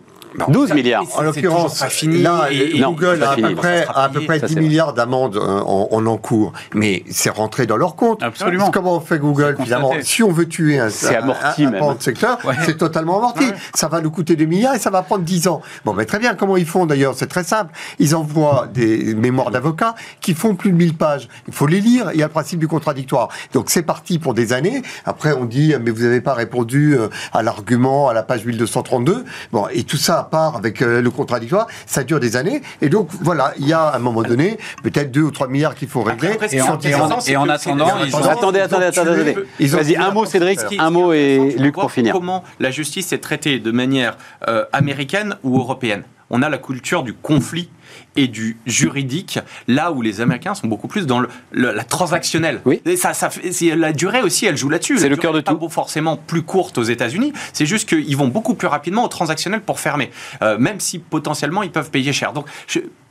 12 milliards. En l'occurrence, là, Google a à peu près, à peu près 10 milliards d'amendes euh, en, en, encours. Mais c'est rentré dans leur compte. Absolument. Comment on fait Google, finalement Si on veut tuer un, amorti, un, un, secteur, c'est totalement amorti. Ça va nous coûter des milliards et ça va prendre 10 ans. Bon, mais très bien. Comment ils font d'ailleurs? C'est très simple. Ils envoient des mémoires d'avocats qui font plus de 1000 pages. Il faut les lire. Il y a le principe du contradictoire. Donc c'est parti pour des années. Après, on dit, mais vous n'avez pas répondu euh, à l'argument à la page 1232. Bon, et tout ça part avec euh, le contradictoire, ça dure des années. Et donc, voilà, il y a à un moment donné, peut-être 2 ou 3 milliards qu'il faut régler. et, en, attendant, attendez, attendez, attendez. Vas-y, un mot, Cédric, un mot et Luc pour finir. Comment la justice est traitée de manière euh, américaine ou européenne on a la culture du conflit et du juridique, là où les Américains sont beaucoup plus dans le, la transactionnelle. Oui. ça, ça, la durée aussi, elle joue là-dessus. C'est le cœur de tout. Pas forcément plus courte aux États-Unis. C'est juste qu'ils vont beaucoup plus rapidement au transactionnel pour fermer, euh, même si potentiellement ils peuvent payer cher. Donc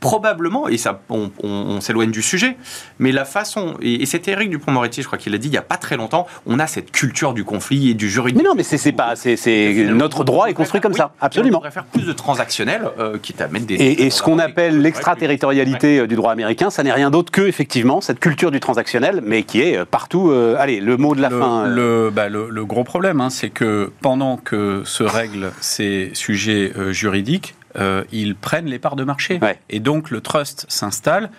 probablement, et ça, on, s'éloigne du sujet, mais la façon, et, c'était Eric Dupont-Moretti, je crois qu'il l'a dit il n'y a pas très longtemps, on a cette culture du conflit et du juridique. Mais non, mais c'est pas, c'est notre droit est construit comme ça, absolument. On préfère plus de transactionnel euh, qui t'amène des. Et, et ce qu'on appelle l'extraterritorialité euh, du droit américain, ça n'est rien d'autre que effectivement cette culture du transactionnel, mais qui est euh, partout. allez, le mot de la fin. Le, bah, le, gros problème, hein, c'est que pendant que se règlent ces sujets juridiques, euh, ils prennent les parts de marché. Et donc le trust s'installe.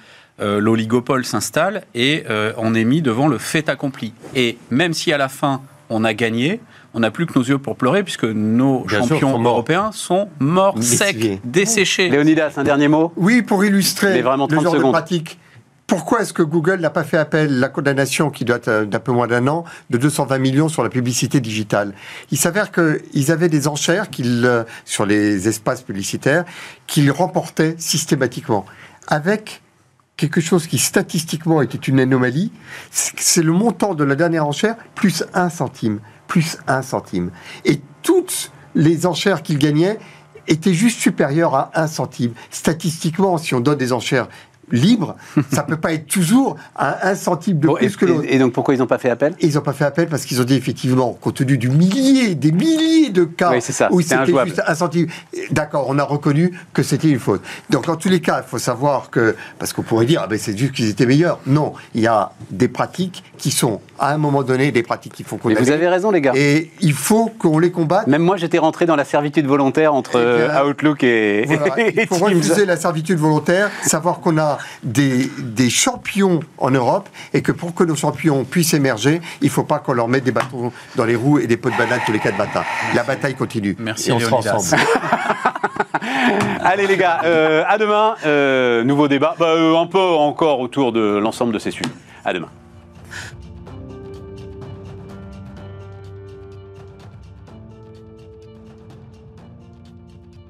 Euh, l'oligopole s'installe et euh, on est mis devant le fait accompli. Et même si à la fin on a gagné, on n'a plus que nos yeux pour pleurer puisque nos champions européens sont morts secs, desséchés. Léonidas, un dernier mot? Oui, pour illustrer vraiment le genre de pratique. Pourquoi est-ce que Google n'a pas fait appel à la condamnation qui doit être d'un peu moins d'un an de 220 millions sur la publicité digitale? Il s'avère qu'ils avaient des enchères euh, sur les espaces publicitaires qu'ils remportaient systématiquement. Avec quelque chose qui statistiquement était une anomalie, c'est le montant de la dernière enchère plus un centime, plus un centime. Et toutes les enchères qu'ils gagnaient étaient juste supérieures à un centime. Statistiquement, si on donne des enchères libre, ça peut pas être toujours à un centime de plus que l'autre. Et donc pourquoi ils n'ont pas fait appel? Ils n'ont pas fait appel parce qu'ils ont dit effectivement, compte tenu du millier, des milliers de cas où c'était juste un centime, d'accord, on a reconnu que c'était une faute. Donc dans tous les cas, il faut savoir que, parce qu'on pourrait dire, ah ben c'est juste qu'ils étaient meilleurs. Non, il y a des pratiques qui sont à un moment donné des pratiques qui font Mais vous avez raison les gars. Et il faut qu'on les combatte. Même moi j'étais rentré dans la servitude volontaire entre eh Outlook et, il faut refuser la servitude volontaire, savoir qu'on a des, des, champions en Europe et que pour que nos champions puissent émerger, il ne faut pas qu'on leur mette des bâtons dans les roues et des pots de banane tous les quatre matins. La bataille continue. Merci. Et on sera ensemble. Allez les gars, euh, à demain. Euh, nouveau débat, bah, euh, un peu encore autour de l'ensemble de ces sujets. À demain.